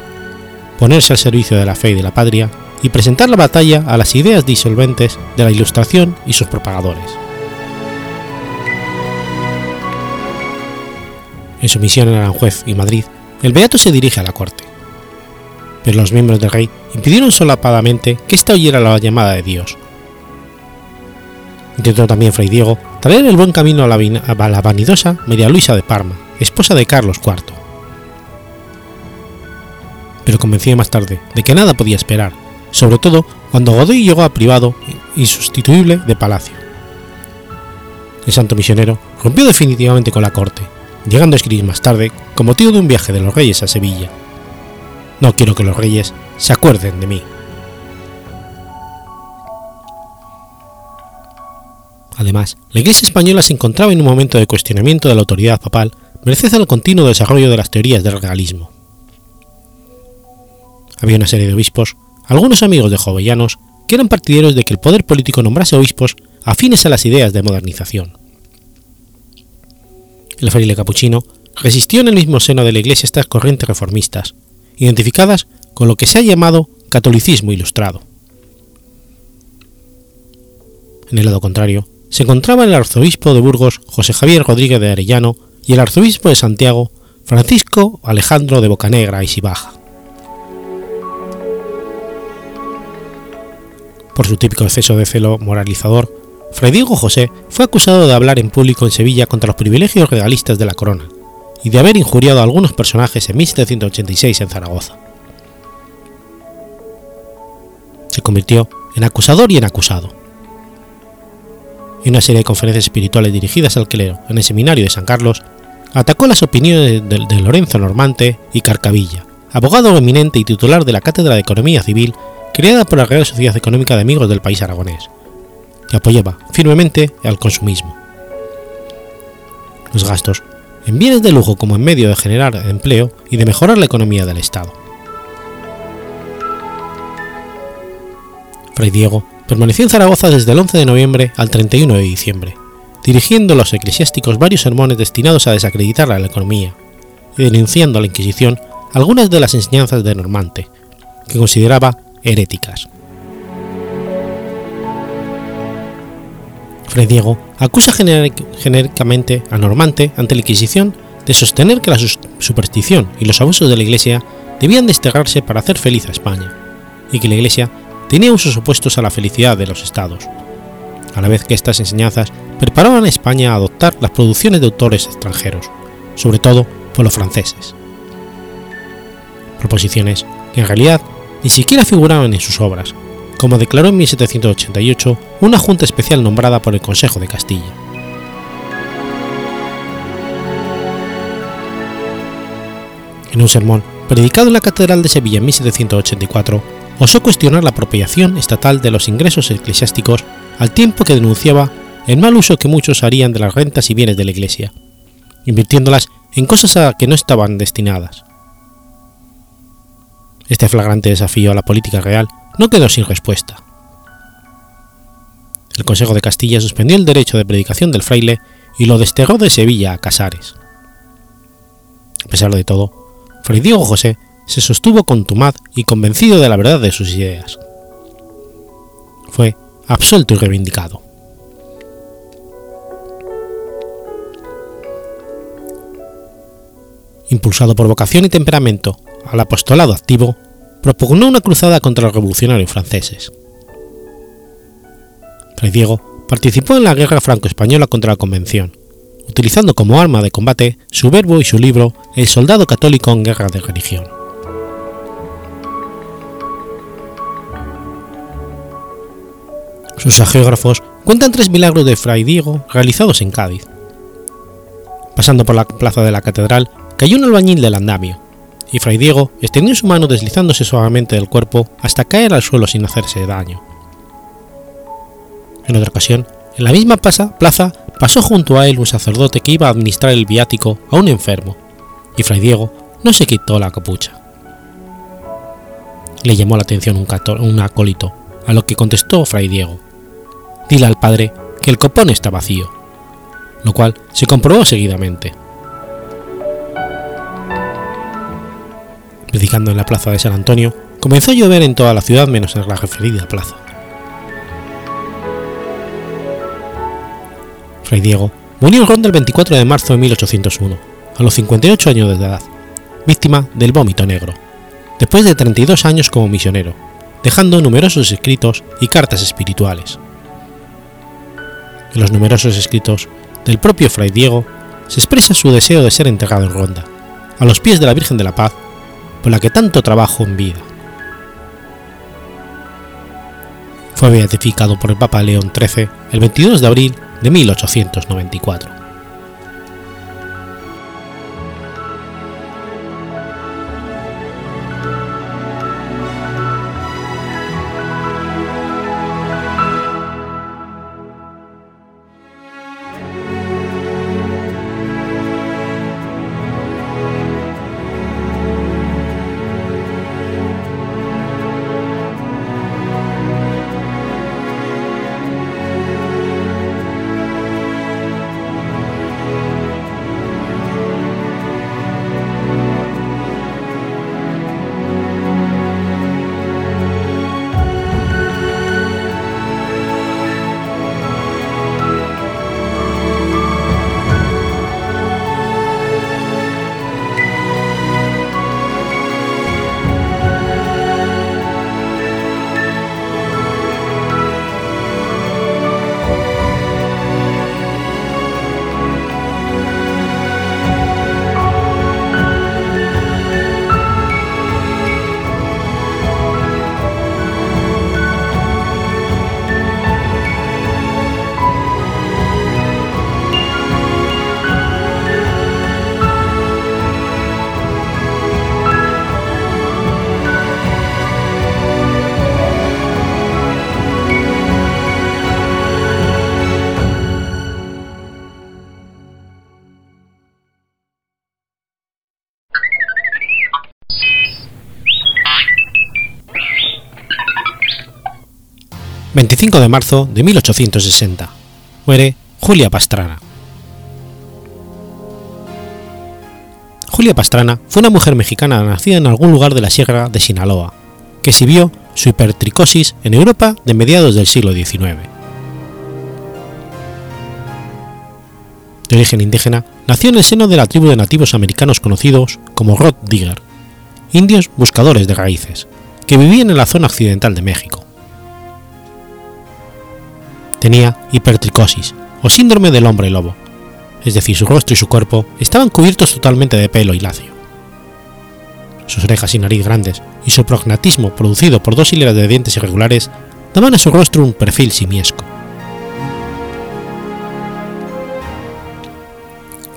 ponerse al servicio de la fe y de la patria y presentar la batalla a las ideas disolventes de la Ilustración y sus propagadores. En su misión en Aranjuez y Madrid, el Beato se dirige a la corte. Pero los miembros del rey impidieron solapadamente que ésta oyera la llamada de Dios. Intentó también Fray Diego traer el buen camino a la, a la vanidosa María Luisa de Parma, esposa de Carlos IV pero convencido más tarde de que nada podía esperar, sobre todo cuando Godoy llegó a privado insustituible de palacio. El santo misionero rompió definitivamente con la corte, llegando a escribir más tarde con motivo de un viaje de los reyes a Sevilla. No quiero que los reyes se acuerden de mí. Además, la Iglesia española se encontraba en un momento de cuestionamiento de la autoridad papal, merced al continuo desarrollo de las teorías del regalismo. Había una serie de obispos, algunos amigos de Jovellanos, que eran partidarios de que el poder político nombrase obispos afines a las ideas de modernización. El fraile capuchino resistió en el mismo seno de la Iglesia estas corrientes reformistas, identificadas con lo que se ha llamado catolicismo ilustrado. En el lado contrario, se encontraba el arzobispo de Burgos José Javier Rodríguez de Arellano y el arzobispo de Santiago Francisco Alejandro de Bocanegra y Sibaja. Por su típico exceso de celo moralizador, Fray Diego José fue acusado de hablar en público en Sevilla contra los privilegios regalistas de la corona y de haber injuriado a algunos personajes en 1786 en Zaragoza. Se convirtió en acusador y en acusado y una serie de conferencias espirituales dirigidas al clero en el seminario de San Carlos, atacó las opiniones de, Lorenzo Normante y Carcavilla, abogado eminente y titular de la Cátedra de Economía Civil creada por la Real Sociedad Económica de Amigos del País Aragonés, que apoyaba firmemente al consumismo. Los gastos, en bienes de lujo como en medio de generar empleo y de mejorar la economía del Estado. Fray Diego permaneció en Zaragoza desde el 11 de noviembre al 31 de diciembre, dirigiendo a los eclesiásticos varios sermones destinados a desacreditar la economía y denunciando a la Inquisición algunas de las enseñanzas de Normante, que consideraba heréticas. Fray Diego acusa genéricamente a Normante ante la Inquisición de sostener que la superstición y los abusos de la Iglesia debían desterrarse para hacer feliz a España, y que la Iglesia tenía usos opuestos a la felicidad de los estados, a la vez que estas enseñanzas preparaban a España a adoptar las producciones de autores extranjeros, sobre todo por los franceses. Proposiciones que en realidad ni siquiera figuraban en sus obras, como declaró en 1788 una junta especial nombrada por el Consejo de Castilla. En un sermón predicado en la Catedral de Sevilla en 1784, osó cuestionar la apropiación estatal de los ingresos eclesiásticos al tiempo que denunciaba el mal uso que muchos harían de las rentas y bienes de la Iglesia, invirtiéndolas en cosas a que no estaban destinadas. Este flagrante desafío a la política real no quedó sin respuesta. El Consejo de Castilla suspendió el derecho de predicación del fraile y lo desterró de Sevilla a Casares. A pesar de todo, Fray Diego José se sostuvo contumaz y convencido de la verdad de sus ideas. Fue absuelto y reivindicado. Impulsado por vocación y temperamento al apostolado activo, propugnó una cruzada contra los revolucionarios franceses. Fray Diego participó en la guerra franco-española contra la Convención, utilizando como arma de combate su verbo y su libro El soldado católico en guerra de religión. Sus geógrafos cuentan tres milagros de Fray Diego realizados en Cádiz. Pasando por la plaza de la catedral, cayó un albañil del andamio, y Fray Diego extendió su mano deslizándose suavemente del cuerpo hasta caer al suelo sin hacerse daño. En otra ocasión, en la misma plaza pasó junto a él un sacerdote que iba a administrar el viático a un enfermo, y Fray Diego no se quitó la capucha. Le llamó la atención un, un acólito, a lo que contestó Fray Diego dile al padre que el copón está vacío, lo cual se comprobó seguidamente. Predicando en la plaza de San Antonio, comenzó a llover en toda la ciudad menos en la referida plaza. Fray Diego murió en Ronda el 24 de marzo de 1801, a los 58 años de edad, víctima del vómito negro, después de 32 años como misionero, dejando numerosos escritos y cartas espirituales en los numerosos escritos del propio Fray Diego se expresa su deseo de ser enterrado en Ronda, a los pies de la Virgen de la Paz, por la que tanto trabajo en vida. Fue beatificado por el Papa León XIII el 22 de abril de 1894. 25 de marzo de 1860. Muere Julia Pastrana. Julia Pastrana fue una mujer mexicana nacida en algún lugar de la Sierra de Sinaloa, que exhibió su hipertricosis en Europa de mediados del siglo XIX. De origen indígena, nació en el seno de la tribu de nativos americanos conocidos como Rod Digger, indios buscadores de raíces, que vivían en la zona occidental de México tenía hipertricosis o síndrome del hombre lobo, es decir, su rostro y su cuerpo estaban cubiertos totalmente de pelo y lacio. Sus orejas y nariz grandes y su prognatismo producido por dos hileras de dientes irregulares daban a su rostro un perfil simiesco.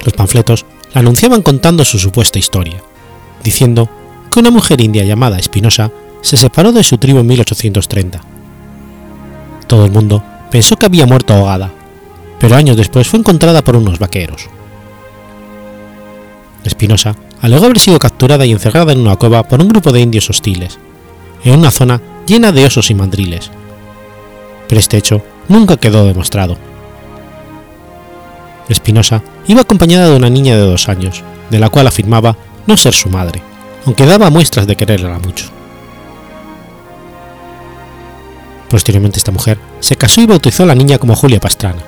Los panfletos la anunciaban contando su supuesta historia, diciendo que una mujer india llamada Espinosa se separó de su tribu en 1830. Todo el mundo pensó que había muerto ahogada, pero años después fue encontrada por unos vaqueros. Espinosa alegó haber sido capturada y encerrada en una cueva por un grupo de indios hostiles, en una zona llena de osos y mandriles, pero este hecho nunca quedó demostrado. Espinosa iba acompañada de una niña de dos años, de la cual afirmaba no ser su madre, aunque daba muestras de quererla mucho. Posteriormente esta mujer se casó y bautizó a la niña como Julia Pastrana.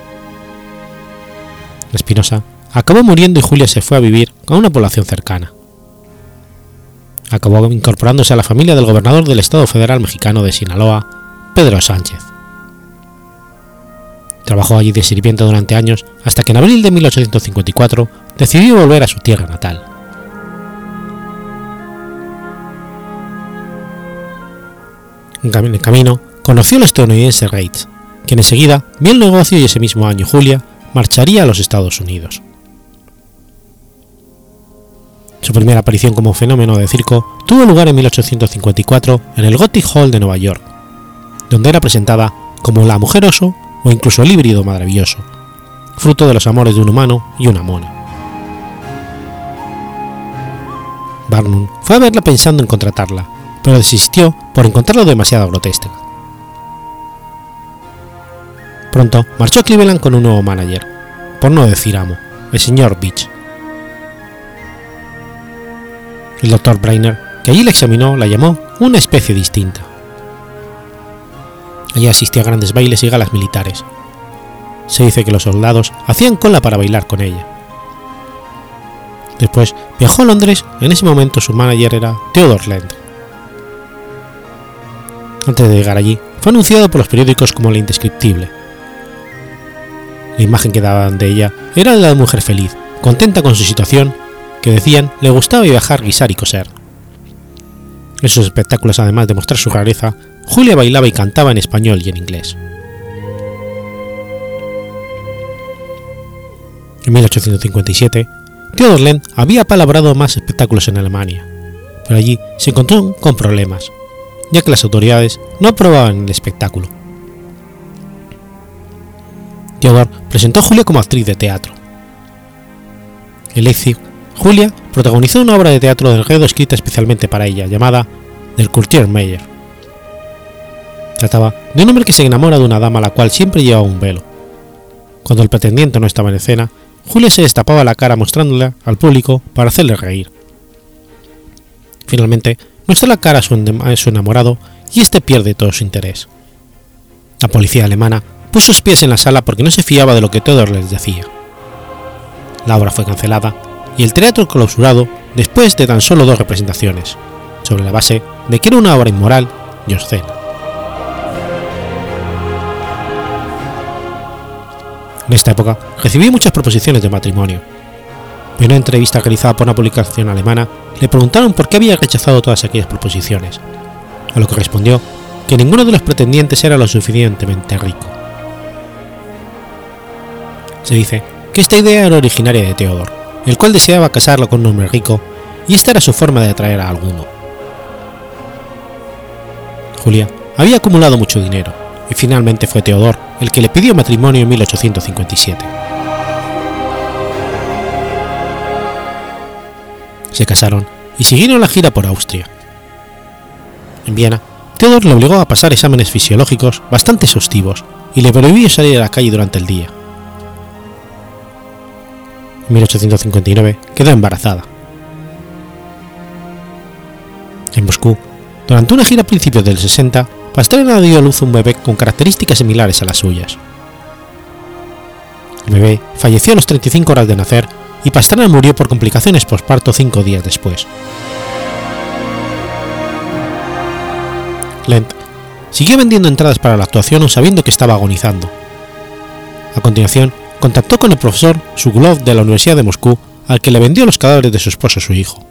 Espinosa acabó muriendo y Julia se fue a vivir a una población cercana. Acabó incorporándose a la familia del gobernador del Estado Federal Mexicano de Sinaloa, Pedro Sánchez. Trabajó allí de sirviente durante años hasta que en abril de 1854 decidió volver a su tierra natal. En el camino conoció al estadounidense Reitz, quien enseguida vio el negocio y ese mismo año Julia marcharía a los Estados Unidos. Su primera aparición como fenómeno de circo tuvo lugar en 1854 en el Gothic Hall de Nueva York, donde era presentada como la mujer oso o incluso el híbrido maravilloso, fruto de los amores de un humano y una mona. Barnum fue a verla pensando en contratarla, pero desistió por encontrarlo demasiado grotesca. Pronto marchó a Cleveland con un nuevo manager, por no decir amo, el señor Beach. El doctor Brainer, que allí la examinó, la llamó una especie distinta. Allí asistía a grandes bailes y galas militares. Se dice que los soldados hacían cola para bailar con ella. Después viajó a Londres, en ese momento su manager era Theodore Land. Antes de llegar allí, fue anunciado por los periódicos como la indescriptible, la imagen que daban de ella era la de mujer feliz, contenta con su situación, que decían le gustaba viajar, guisar y coser. En sus espectáculos, además de mostrar su rareza, Julia bailaba y cantaba en español y en inglés. En 1857, Theodor Lend había palabrado más espectáculos en Alemania, pero allí se encontró con problemas, ya que las autoridades no aprobaban el espectáculo. Theodor presentó a Julia como actriz de teatro. En Leipzig, Julia protagonizó una obra de teatro de enredo escrita especialmente para ella, llamada Der Meyer. Trataba de un hombre que se enamora de una dama a la cual siempre llevaba un velo. Cuando el pretendiente no estaba en escena, Julia se destapaba la cara mostrándola al público para hacerle reír. Finalmente, muestra la cara a su enamorado y este pierde todo su interés. La policía alemana puso sus pies en la sala porque no se fiaba de lo que Theodor les decía. La obra fue cancelada y el teatro clausurado después de tan solo dos representaciones, sobre la base de que era una obra inmoral y obscena. En esta época recibí muchas proposiciones de matrimonio. En una entrevista realizada por una publicación alemana, le preguntaron por qué había rechazado todas aquellas proposiciones, a lo que respondió que ninguno de los pretendientes era lo suficientemente rico. Se dice que esta idea era originaria de Theodor, el cual deseaba casarlo con un hombre rico, y esta era su forma de atraer a alguno. Julia había acumulado mucho dinero, y finalmente fue Teodor el que le pidió matrimonio en 1857. Se casaron y siguieron la gira por Austria. En Viena, Teodor le obligó a pasar exámenes fisiológicos bastante exhaustivos y le prohibió salir a la calle durante el día. En 1859 quedó embarazada. En Moscú, durante una gira a principios del 60, Pastrana dio a luz un bebé con características similares a las suyas. El bebé falleció a los 35 horas de nacer y Pastrana murió por complicaciones posparto cinco días después. Lent siguió vendiendo entradas para la actuación sabiendo que estaba agonizando. A continuación, contactó con el profesor Sugulov de la Universidad de Moscú, al que le vendió los cadáveres de su esposo y su hijo.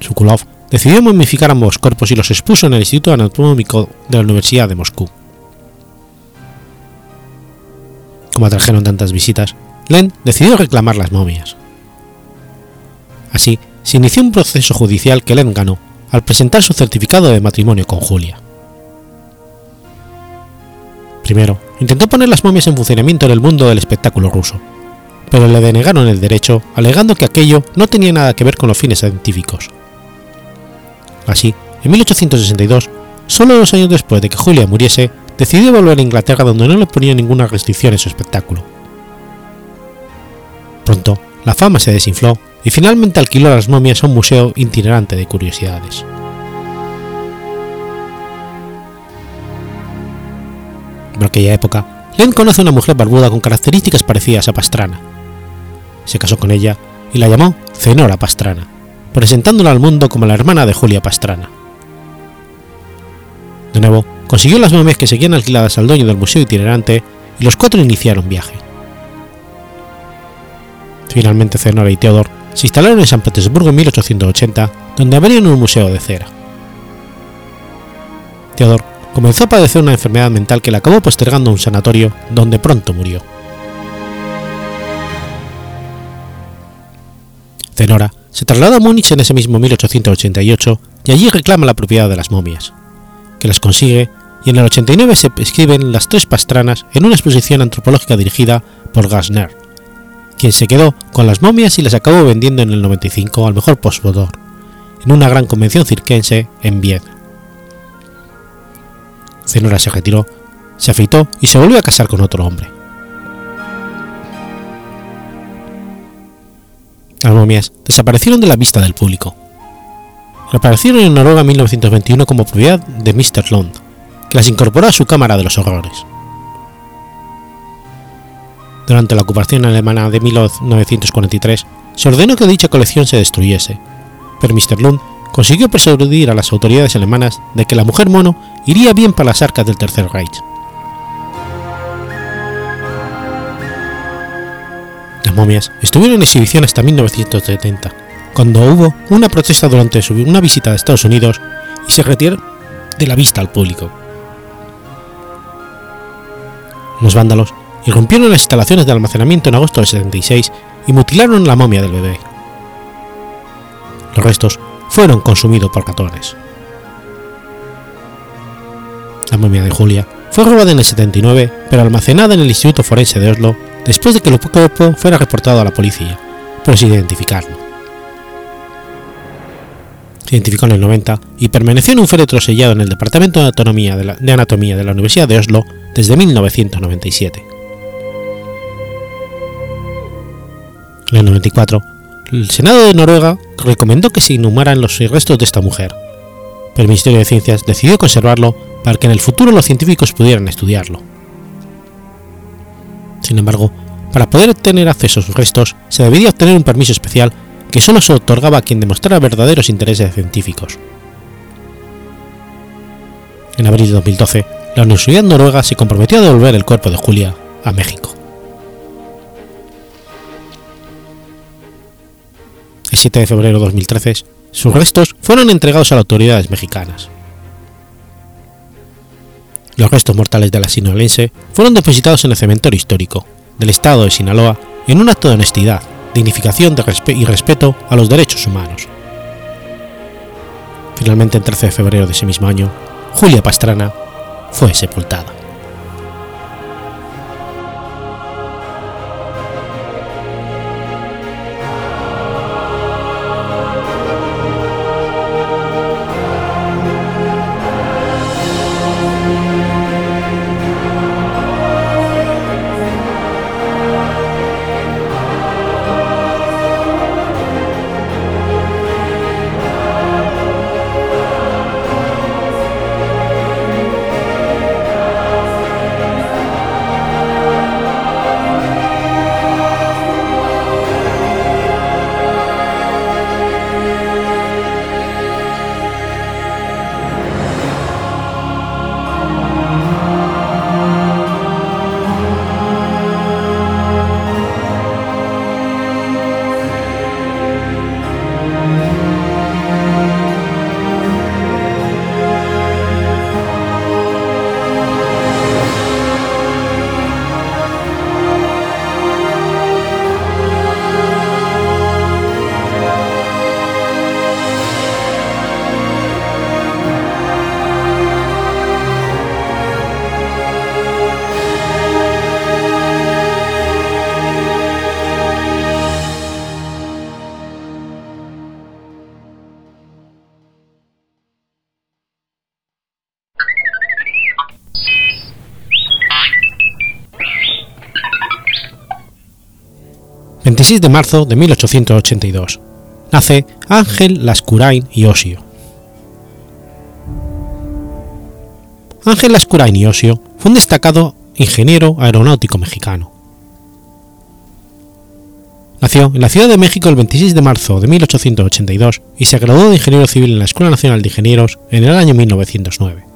Sukulov decidió momificar ambos cuerpos y los expuso en el Instituto Anatómico de la Universidad de Moscú. Como atrajeron tantas visitas, Len decidió reclamar las momias. Así, se inició un proceso judicial que Len ganó al presentar su certificado de matrimonio con Julia. Primero, intentó poner las momias en funcionamiento en el mundo del espectáculo ruso, pero le denegaron el derecho alegando que aquello no tenía nada que ver con los fines científicos Así, en 1862, solo dos años después de que Julia muriese, decidió volver a Inglaterra donde no le ponía ninguna restricción en su espectáculo. Pronto, la fama se desinfló y finalmente alquiló las momias a un museo itinerante de curiosidades. En aquella época, Len conoce a una mujer barbuda con características parecidas a Pastrana. Se casó con ella y la llamó Zenora Pastrana presentándola al mundo como la hermana de Julia Pastrana. De nuevo, consiguió las momias que seguían alquiladas al dueño del museo itinerante y los cuatro iniciaron viaje. Finalmente Zenora y Theodor se instalaron en San Petersburgo en 1880, donde abrieron un museo de cera. Theodor comenzó a padecer una enfermedad mental que le acabó postergando a un sanatorio, donde pronto murió. Zenora se traslada a Múnich en ese mismo 1888 y allí reclama la propiedad de las momias, que las consigue y en el 89 se escriben las tres pastranas en una exposición antropológica dirigida por Gassner, quien se quedó con las momias y las acabó vendiendo en el 95 al mejor postor, en una gran convención cirquense en Viena. Zenora se retiró, se afeitó y se volvió a casar con otro hombre. Las momias desaparecieron de la vista del público. Reaparecieron en Noruega en 1921 como propiedad de Mr. Lund, que las incorporó a su Cámara de los Horrores. Durante la ocupación alemana de 1943, se ordenó que dicha colección se destruyese, pero Mr. Lund consiguió persuadir a las autoridades alemanas de que la mujer mono iría bien para las arcas del Tercer Reich. Las momias estuvieron en exhibición hasta 1970, cuando hubo una protesta durante una visita a Estados Unidos y se retiró de la vista al público. Los vándalos irrumpieron las instalaciones de almacenamiento en agosto del 76 y mutilaron la momia del bebé. Los restos fueron consumidos por ratones. La momia de Julia fue robada en el 79, pero almacenada en el Instituto Forense de Oslo después de que el cuerpo fuera reportado a la policía, pero sin identificarlo. Se identificó en el 90 y permaneció en un féretro sellado en el Departamento de, la, de Anatomía de la Universidad de Oslo desde 1997. En el 94, el Senado de Noruega recomendó que se inhumaran los restos de esta mujer, pero el Ministerio de Ciencias decidió conservarlo para que en el futuro los científicos pudieran estudiarlo. Sin embargo, para poder tener acceso a sus restos se debería obtener un permiso especial que solo se otorgaba a quien demostrara verdaderos intereses científicos. En abril de 2012, la Universidad Noruega se comprometió a devolver el cuerpo de Julia a México. El 7 de febrero de 2013, sus restos fueron entregados a las autoridades mexicanas. Los restos mortales de la sinaloense fueron depositados en el cementerio histórico del estado de Sinaloa en un acto de honestidad, dignificación y respeto a los derechos humanos. Finalmente, el 13 de febrero de ese mismo año, Julia Pastrana fue sepultada. 26 de marzo de 1882. Nace Ángel Lascurain y Osio. Ángel Lascurain y Osio fue un destacado ingeniero aeronáutico mexicano. Nació en la Ciudad de México el 26 de marzo de 1882 y se graduó de ingeniero civil en la Escuela Nacional de Ingenieros en el año 1909.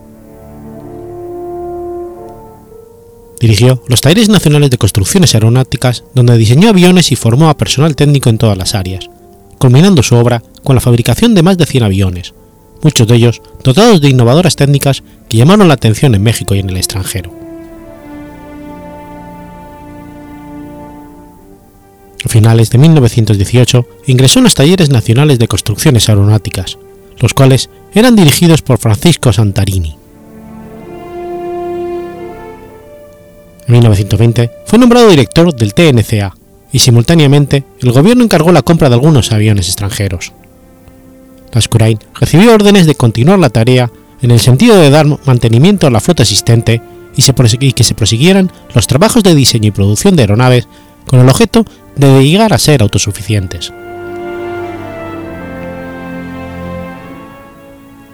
Dirigió los talleres nacionales de construcciones aeronáuticas, donde diseñó aviones y formó a personal técnico en todas las áreas, culminando su obra con la fabricación de más de 100 aviones, muchos de ellos dotados de innovadoras técnicas que llamaron la atención en México y en el extranjero. A finales de 1918 ingresó en los talleres nacionales de construcciones aeronáuticas, los cuales eran dirigidos por Francisco Santarini. En 1920 fue nombrado director del TNCA y simultáneamente el gobierno encargó la compra de algunos aviones extranjeros. Lascurain recibió órdenes de continuar la tarea en el sentido de dar mantenimiento a la flota existente y, que se prosiguieran los trabajos de diseño y producción de aeronaves con el objeto de llegar a ser autosuficientes.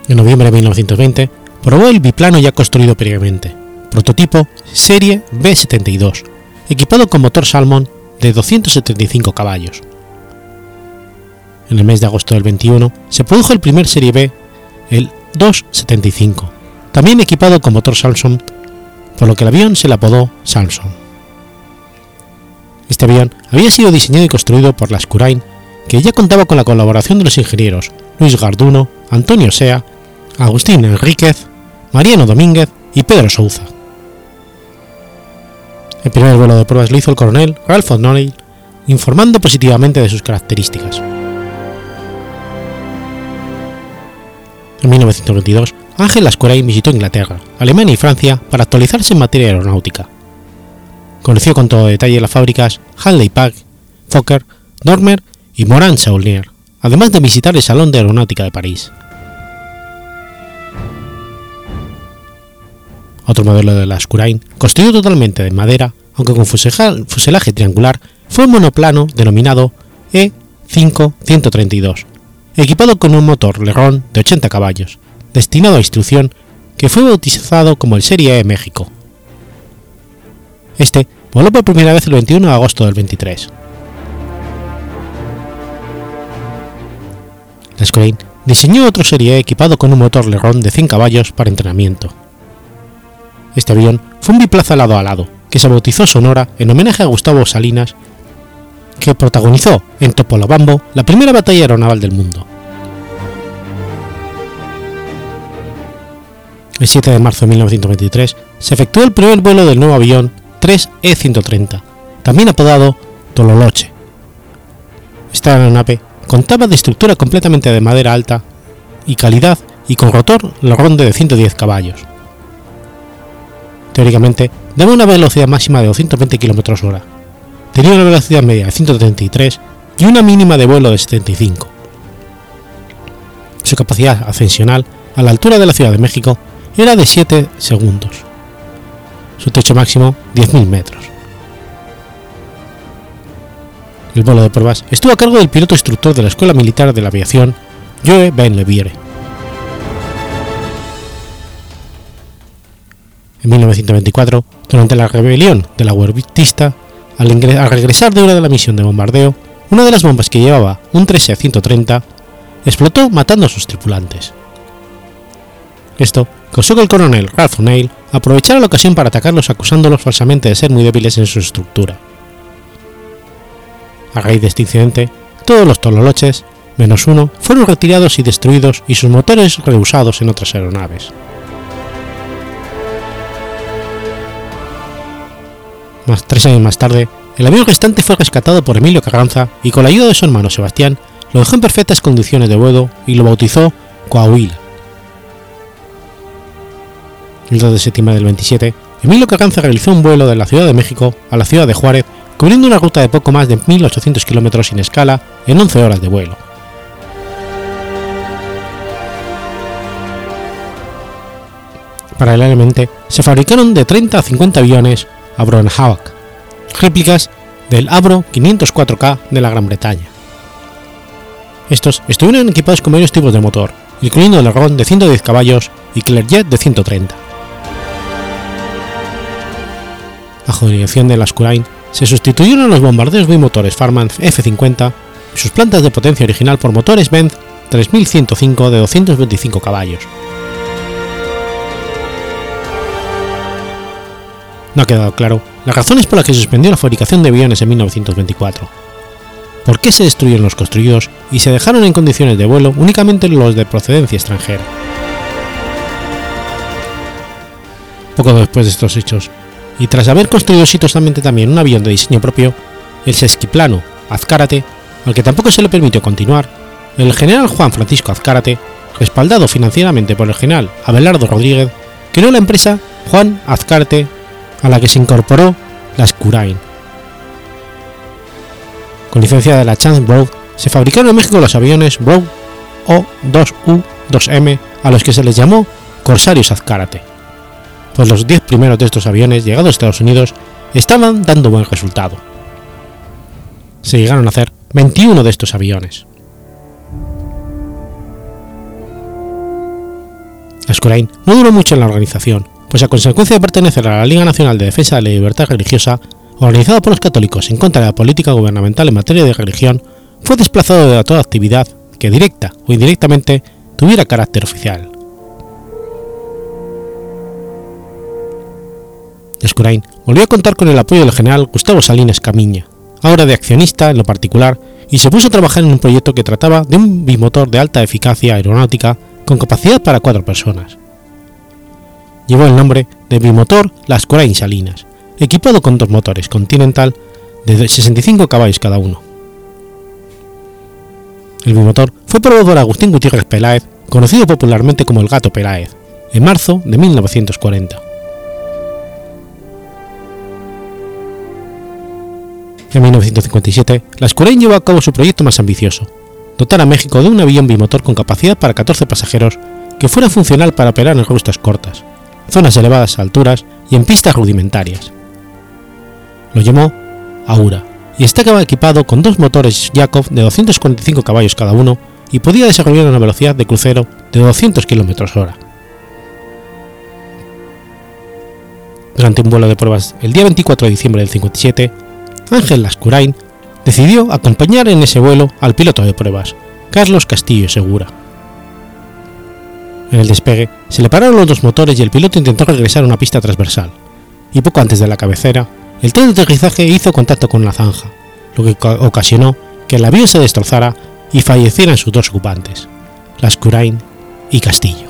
En noviembre de 1920 probó el biplano ya construido previamente, prototipo Serie B72, equipado con motor Salmon de 275 caballos. En el mes de agosto del 21 se produjo el primer Serie B, el 275, también equipado con motor Salmon, por lo que el avión se le apodó Salmson. Este avión había sido diseñado y construido por Lascurain que ya contaba con la colaboración de los ingenieros Luis Garduno, Antonio Sea, Agustín Enríquez, Mariano Domínguez y Pedro Souza. El primer vuelo de pruebas lo hizo el coronel Ralph O'Neill, informando positivamente de sus características. En 1922, Ángel Lascurain visitó Inglaterra, Alemania y Francia para actualizarse en materia aeronáutica. Conoció con todo detalle las fábricas Hanley Pack, Fokker, Dormer y Morin Saulnier, además de visitar el Salón de Aeronáutica de París. Otro modelo de la Lascurain, construido totalmente de madera, aunque con fuselaje triangular, fue un monoplano denominado E-5-132, equipado con un motor Leron de 80 caballos, destinado a instrucción, que fue bautizado como el Serie E México. Este voló por primera vez el 21 de agosto del 23. Lascurain diseñó otro Serie E equipado con un motor Leron de 100 caballos para entrenamiento. Este avión fue un biplaza lado a lado, que se bautizó Sonora en homenaje a Gustavo Salinas, que protagonizó en Topolobambo la primera batalla aeronaval del mundo. El 7 de marzo de 1923 se efectuó el primer vuelo del nuevo avión 3E-130, también apodado Tololoche. Esta aeronave contaba de estructura completamente de madera alta y calidad y con rotor ronde de 110 caballos. Teóricamente, daba una velocidad máxima de 220 km hora. Tenía una velocidad media de 133 y una mínima de vuelo de 75. Su capacidad ascensional a la altura de la Ciudad de México era de 7 segundos. Su techo máximo 10.000 metros. El vuelo de pruebas estuvo a cargo del piloto instructor de la Escuela Militar de la Aviación, Joe Ben Leviere. En 1924, durante la rebelión de la Huertista, al, al, regresar de una de la misión de bombardeo, una de las bombas que llevaba un 13-130 explotó matando a sus tripulantes. Esto causó que el coronel Ralph O'Neill aprovechara la ocasión para atacarlos acusándolos falsamente de ser muy débiles en su estructura. A raíz de este incidente, todos los tololoches, menos uno, fueron retirados y destruidos y sus motores reusados en otras aeronaves. Tres años más tarde, el avión restante fue rescatado por Emilio Carranza y con la ayuda de su hermano Sebastián lo dejó en perfectas condiciones de vuelo y lo bautizó Coahuila. El 2 de septiembre del 27, Emilio Carranza realizó un vuelo de la Ciudad de México a la ciudad de Juárez, cubriendo una ruta de poco más de 1.800 kilómetros sin escala en 11 horas de vuelo. Paralelamente, se fabricaron de 30 a 50 aviones Avro Hawk, réplicas del Avro 504K de la Gran Bretaña. Estos estuvieron equipados con varios tipos de motor, incluyendo el Ron de 110 caballos y Clearjet de 130. Bajo dirección de Lascurain, se sustituyeron los bombarderos bimotores Farman F-50 y sus plantas de potencia original por motores Benz 3105 de 225 caballos. No ha quedado claro las razones por las que se suspendió la fabricación de aviones en 1924. ¿Por qué se destruyeron los construidos y se dejaron en condiciones de vuelo únicamente los de procedencia extranjera? Poco después de estos hechos, y tras haber construido exitosamente también un avión de diseño propio, el sesquiplano Azcárate, al que tampoco se le permitió continuar, el general Juan Francisco Azcárate, respaldado financieramente por el general Abelardo Rodríguez, creó la empresa Juan Azcárate a la que se incorporó la Scurain. Con licencia de la Chance Broad, se fabricaron en México los aviones Broad O2U-2M a los que se les llamó Corsarios Azcárate, pues los 10 primeros de estos aviones llegados a Estados Unidos estaban dando buen resultado. Se llegaron a hacer 21 de estos aviones. La Scurain no duró mucho en la organización, pues a consecuencia de pertenecer a la Liga Nacional de Defensa de la Libertad Religiosa, organizada por los católicos en contra de la política gubernamental en materia de religión, fue desplazado de toda actividad que directa o indirectamente tuviera carácter oficial. Escurain volvió a contar con el apoyo del general Gustavo Salinas Camiña, ahora de accionista en lo particular, y se puso a trabajar en un proyecto que trataba de un bimotor de alta eficacia aeronáutica con capacidad para cuatro personas. Llevó el nombre de bimotor Lascurain Salinas, equipado con dos motores Continental de 65 caballos cada uno. El bimotor fue probado por Agustín Gutiérrez Peláez, conocido popularmente como el Gato Peláez, en marzo de 1940. En 1957, la Lascurain llevó a cabo su proyecto más ambicioso, dotar a México de un avión bimotor con capacidad para 14 pasajeros que fuera funcional para operar en rutas cortas, zonas de elevadas alturas y en pistas rudimentarias. Lo llamó Aura y estaba equipado con dos motores Yakov de 245 caballos cada uno y podía desarrollar una velocidad de crucero de 200 km hora. Durante un vuelo de pruebas el día 24 de diciembre del 57, Ángel Lascurain decidió acompañar en ese vuelo al piloto de pruebas, Carlos Castillo Segura. En el despegue se le pararon los dos motores y el piloto intentó regresar a una pista transversal, y poco antes de la cabecera, el tren de aterrizaje hizo contacto con la zanja, lo que ocasionó que el avión se destrozara y fallecieran sus dos ocupantes, Lascurain y Castillo.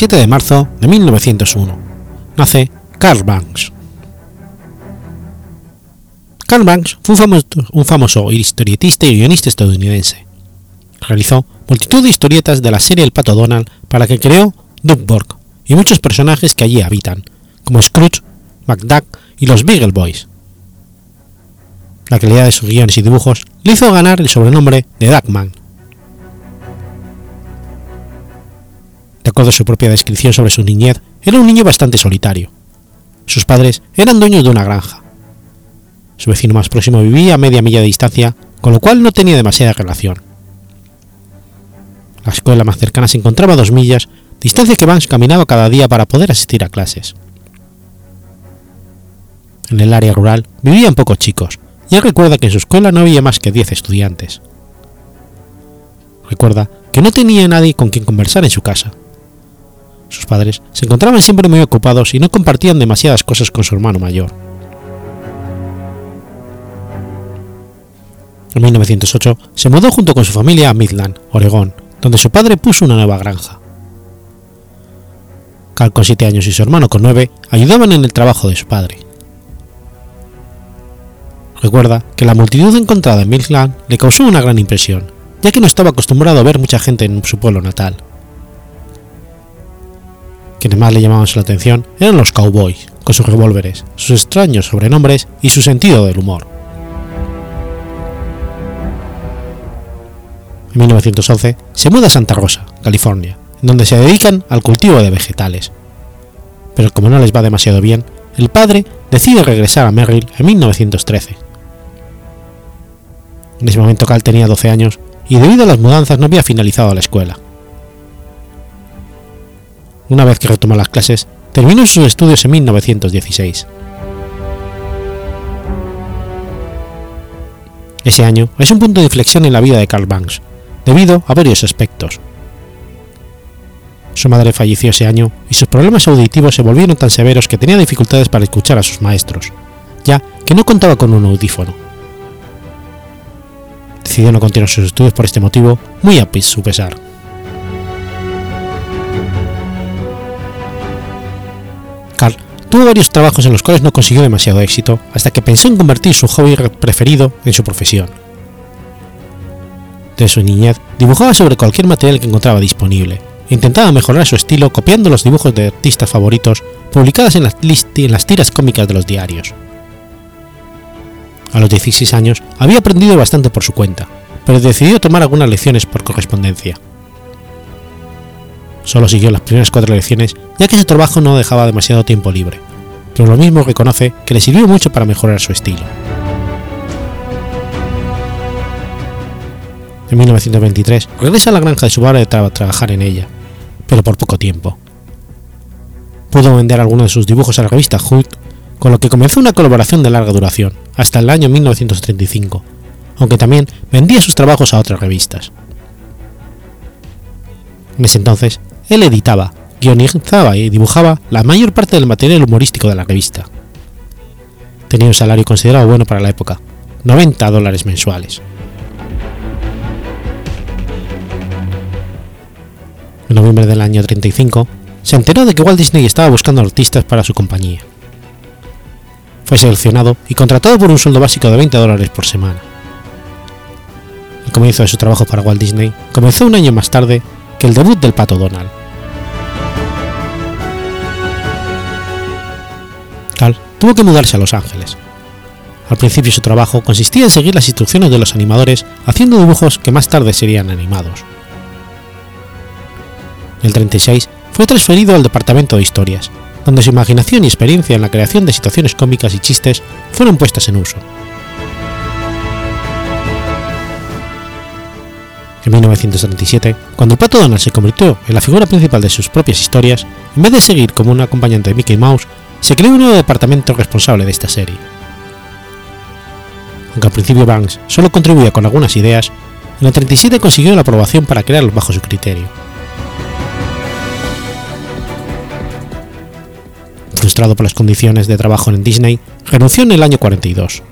27 de marzo de 1901, nace Carl Banks. Carl Banks fue un famoso, historietista y guionista estadounidense. Realizó multitud de historietas de la serie El Pato Donald para que creó Doug Borg y muchos personajes que allí habitan, como Scrooge, McDuck y los Beagle Boys. La calidad de sus guiones y dibujos le hizo ganar el sobrenombre de Duckman, A su propia descripción sobre su niñez, era un niño bastante solitario. Sus padres eran dueños de una granja. Su vecino más próximo vivía a media milla de distancia, con lo cual no tenía demasiada relación. La escuela más cercana se encontraba a dos millas, distancia que Vance caminaba cada día para poder asistir a clases. En el área rural vivían pocos chicos, y él recuerda que en su escuela no había más que 10 estudiantes. Recuerda que no tenía nadie con quien conversar en su casa, sus padres se encontraban siempre muy ocupados y no compartían demasiadas cosas con su hermano mayor. En 1908 se mudó junto con su familia a Midland, Oregón, donde su padre puso una nueva granja. Carl con 7 años y su hermano con 9 ayudaban en el trabajo de su padre. Recuerda que la multitud encontrada en Midland le causó una gran impresión, ya que no estaba acostumbrado a ver mucha gente en su pueblo natal Quienes más le llamaban la atención eran los cowboys, con sus revólveres, sus extraños sobrenombres y su sentido del humor. En 1911 se muda a Santa Rosa, California, donde se dedican al cultivo de vegetales. Pero como no les va demasiado bien, el padre decide regresar a Merrill en 1913. En ese momento Cal tenía 12 años y debido a las mudanzas no había finalizado la escuela. Una vez que retomó las clases, terminó sus estudios en 1916. Ese año es un punto de inflexión en la vida de Carl Banks, debido a varios aspectos. Su madre falleció ese año y sus problemas auditivos se volvieron tan severos que tenía dificultades para escuchar a sus maestros, ya que no contaba con un audífono. Decidió no continuar sus estudios por este motivo, muy a su pesar. Tuvo varios trabajos en los cuales no consiguió demasiado éxito hasta que pensó en convertir su hobby preferido en su profesión. De su niñez dibujaba sobre cualquier material que encontraba disponible, intentaba mejorar su estilo copiando los dibujos de artistas favoritos publicados en en las tiras cómicas de los diarios. A los 16 años había aprendido bastante por su cuenta, pero decidió tomar algunas lecciones por correspondencia. Solo siguió las primeras cuatro lecciones ya que su trabajo no dejaba demasiado tiempo libre, pero lo mismo reconoce que le sirvió mucho para mejorar su estilo. En 1923 regresa a la granja de su padre para trabajar en ella, pero por poco tiempo. Pudo vender algunos de sus dibujos a la revista Hood, con lo que comenzó una colaboración de larga duración, hasta el año 1935, aunque también vendía sus trabajos a otras revistas. En ese entonces, él editaba, guionizaba y dibujaba la mayor parte del material humorístico de la revista. Tenía un salario considerado bueno para la época, 90 dólares mensuales. en noviembre del año 35, se enteró de que Walt Disney estaba buscando artistas para su compañía. Fue seleccionado y contratado por un sueldo básico de 20 dólares por semana. El comienzo de su trabajo para Walt Disney comenzó un año más tarde que el debut del pato Donald. Tuvo que mudarse a Los Ángeles. Al principio su trabajo consistía en seguir las instrucciones de los animadores haciendo dibujos que más tarde serían animados. En el 36 fue transferido al departamento de historias, donde su imaginación y experiencia en la creación de situaciones cómicas y chistes fueron puestas en uso. En 1937, cuando el pato Donald se convirtió en la figura principal de sus propias historias, en vez de seguir como un acompañante de Mickey Mouse, se creó un nuevo departamento responsable de esta serie. Aunque al principio Banks solo contribuía con algunas ideas, en el 37 consiguió la aprobación para crearlos bajo su criterio. frustrado por las condiciones de trabajo en Disney, renunció en el año 42.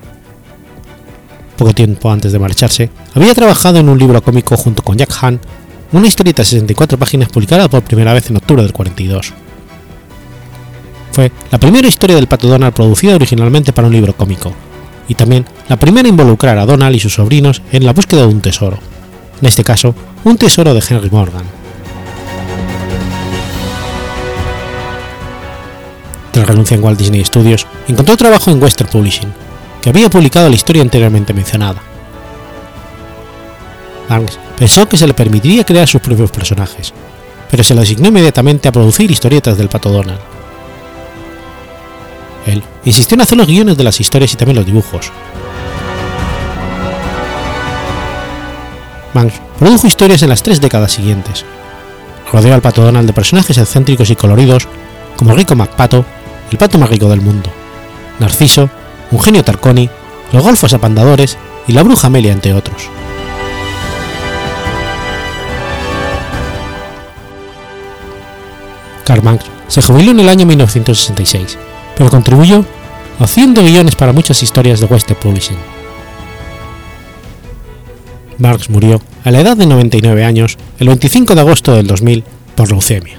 Poco tiempo antes de marcharse, había trabajado en un libro cómico junto con Jack Han, una historieta de 64 páginas publicada por primera vez en octubre del 42. Fue la primera historia del pato Donald producida originalmente para un libro cómico, y también la primera en involucrar a Donald y sus sobrinos en la búsqueda de un tesoro, en este caso, un tesoro de Henry Morgan. Tras renuncia en Walt Disney Studios, encontró trabajo en Western Publishing, que había publicado la historia anteriormente mencionada. Banks pensó que se le permitiría crear sus propios personajes, pero se le asignó inmediatamente a producir historietas del Pato Donald. Él insistió en hacer los guiones de las historias y también los dibujos. Banks produjo historias en las tres décadas siguientes. Rodeó al Pato Donald de personajes excéntricos y coloridos como Rico MacPato el pato más rico del mundo, Narciso, un genio Tarconi, los golfos apandadores y la bruja Amelia, entre otros. Karl Marx se jubiló en el año 1966, pero contribuyó haciendo guiones para muchas historias de Western Publishing. Marx murió a la edad de 99 años el 25 de agosto del 2000 por leucemia.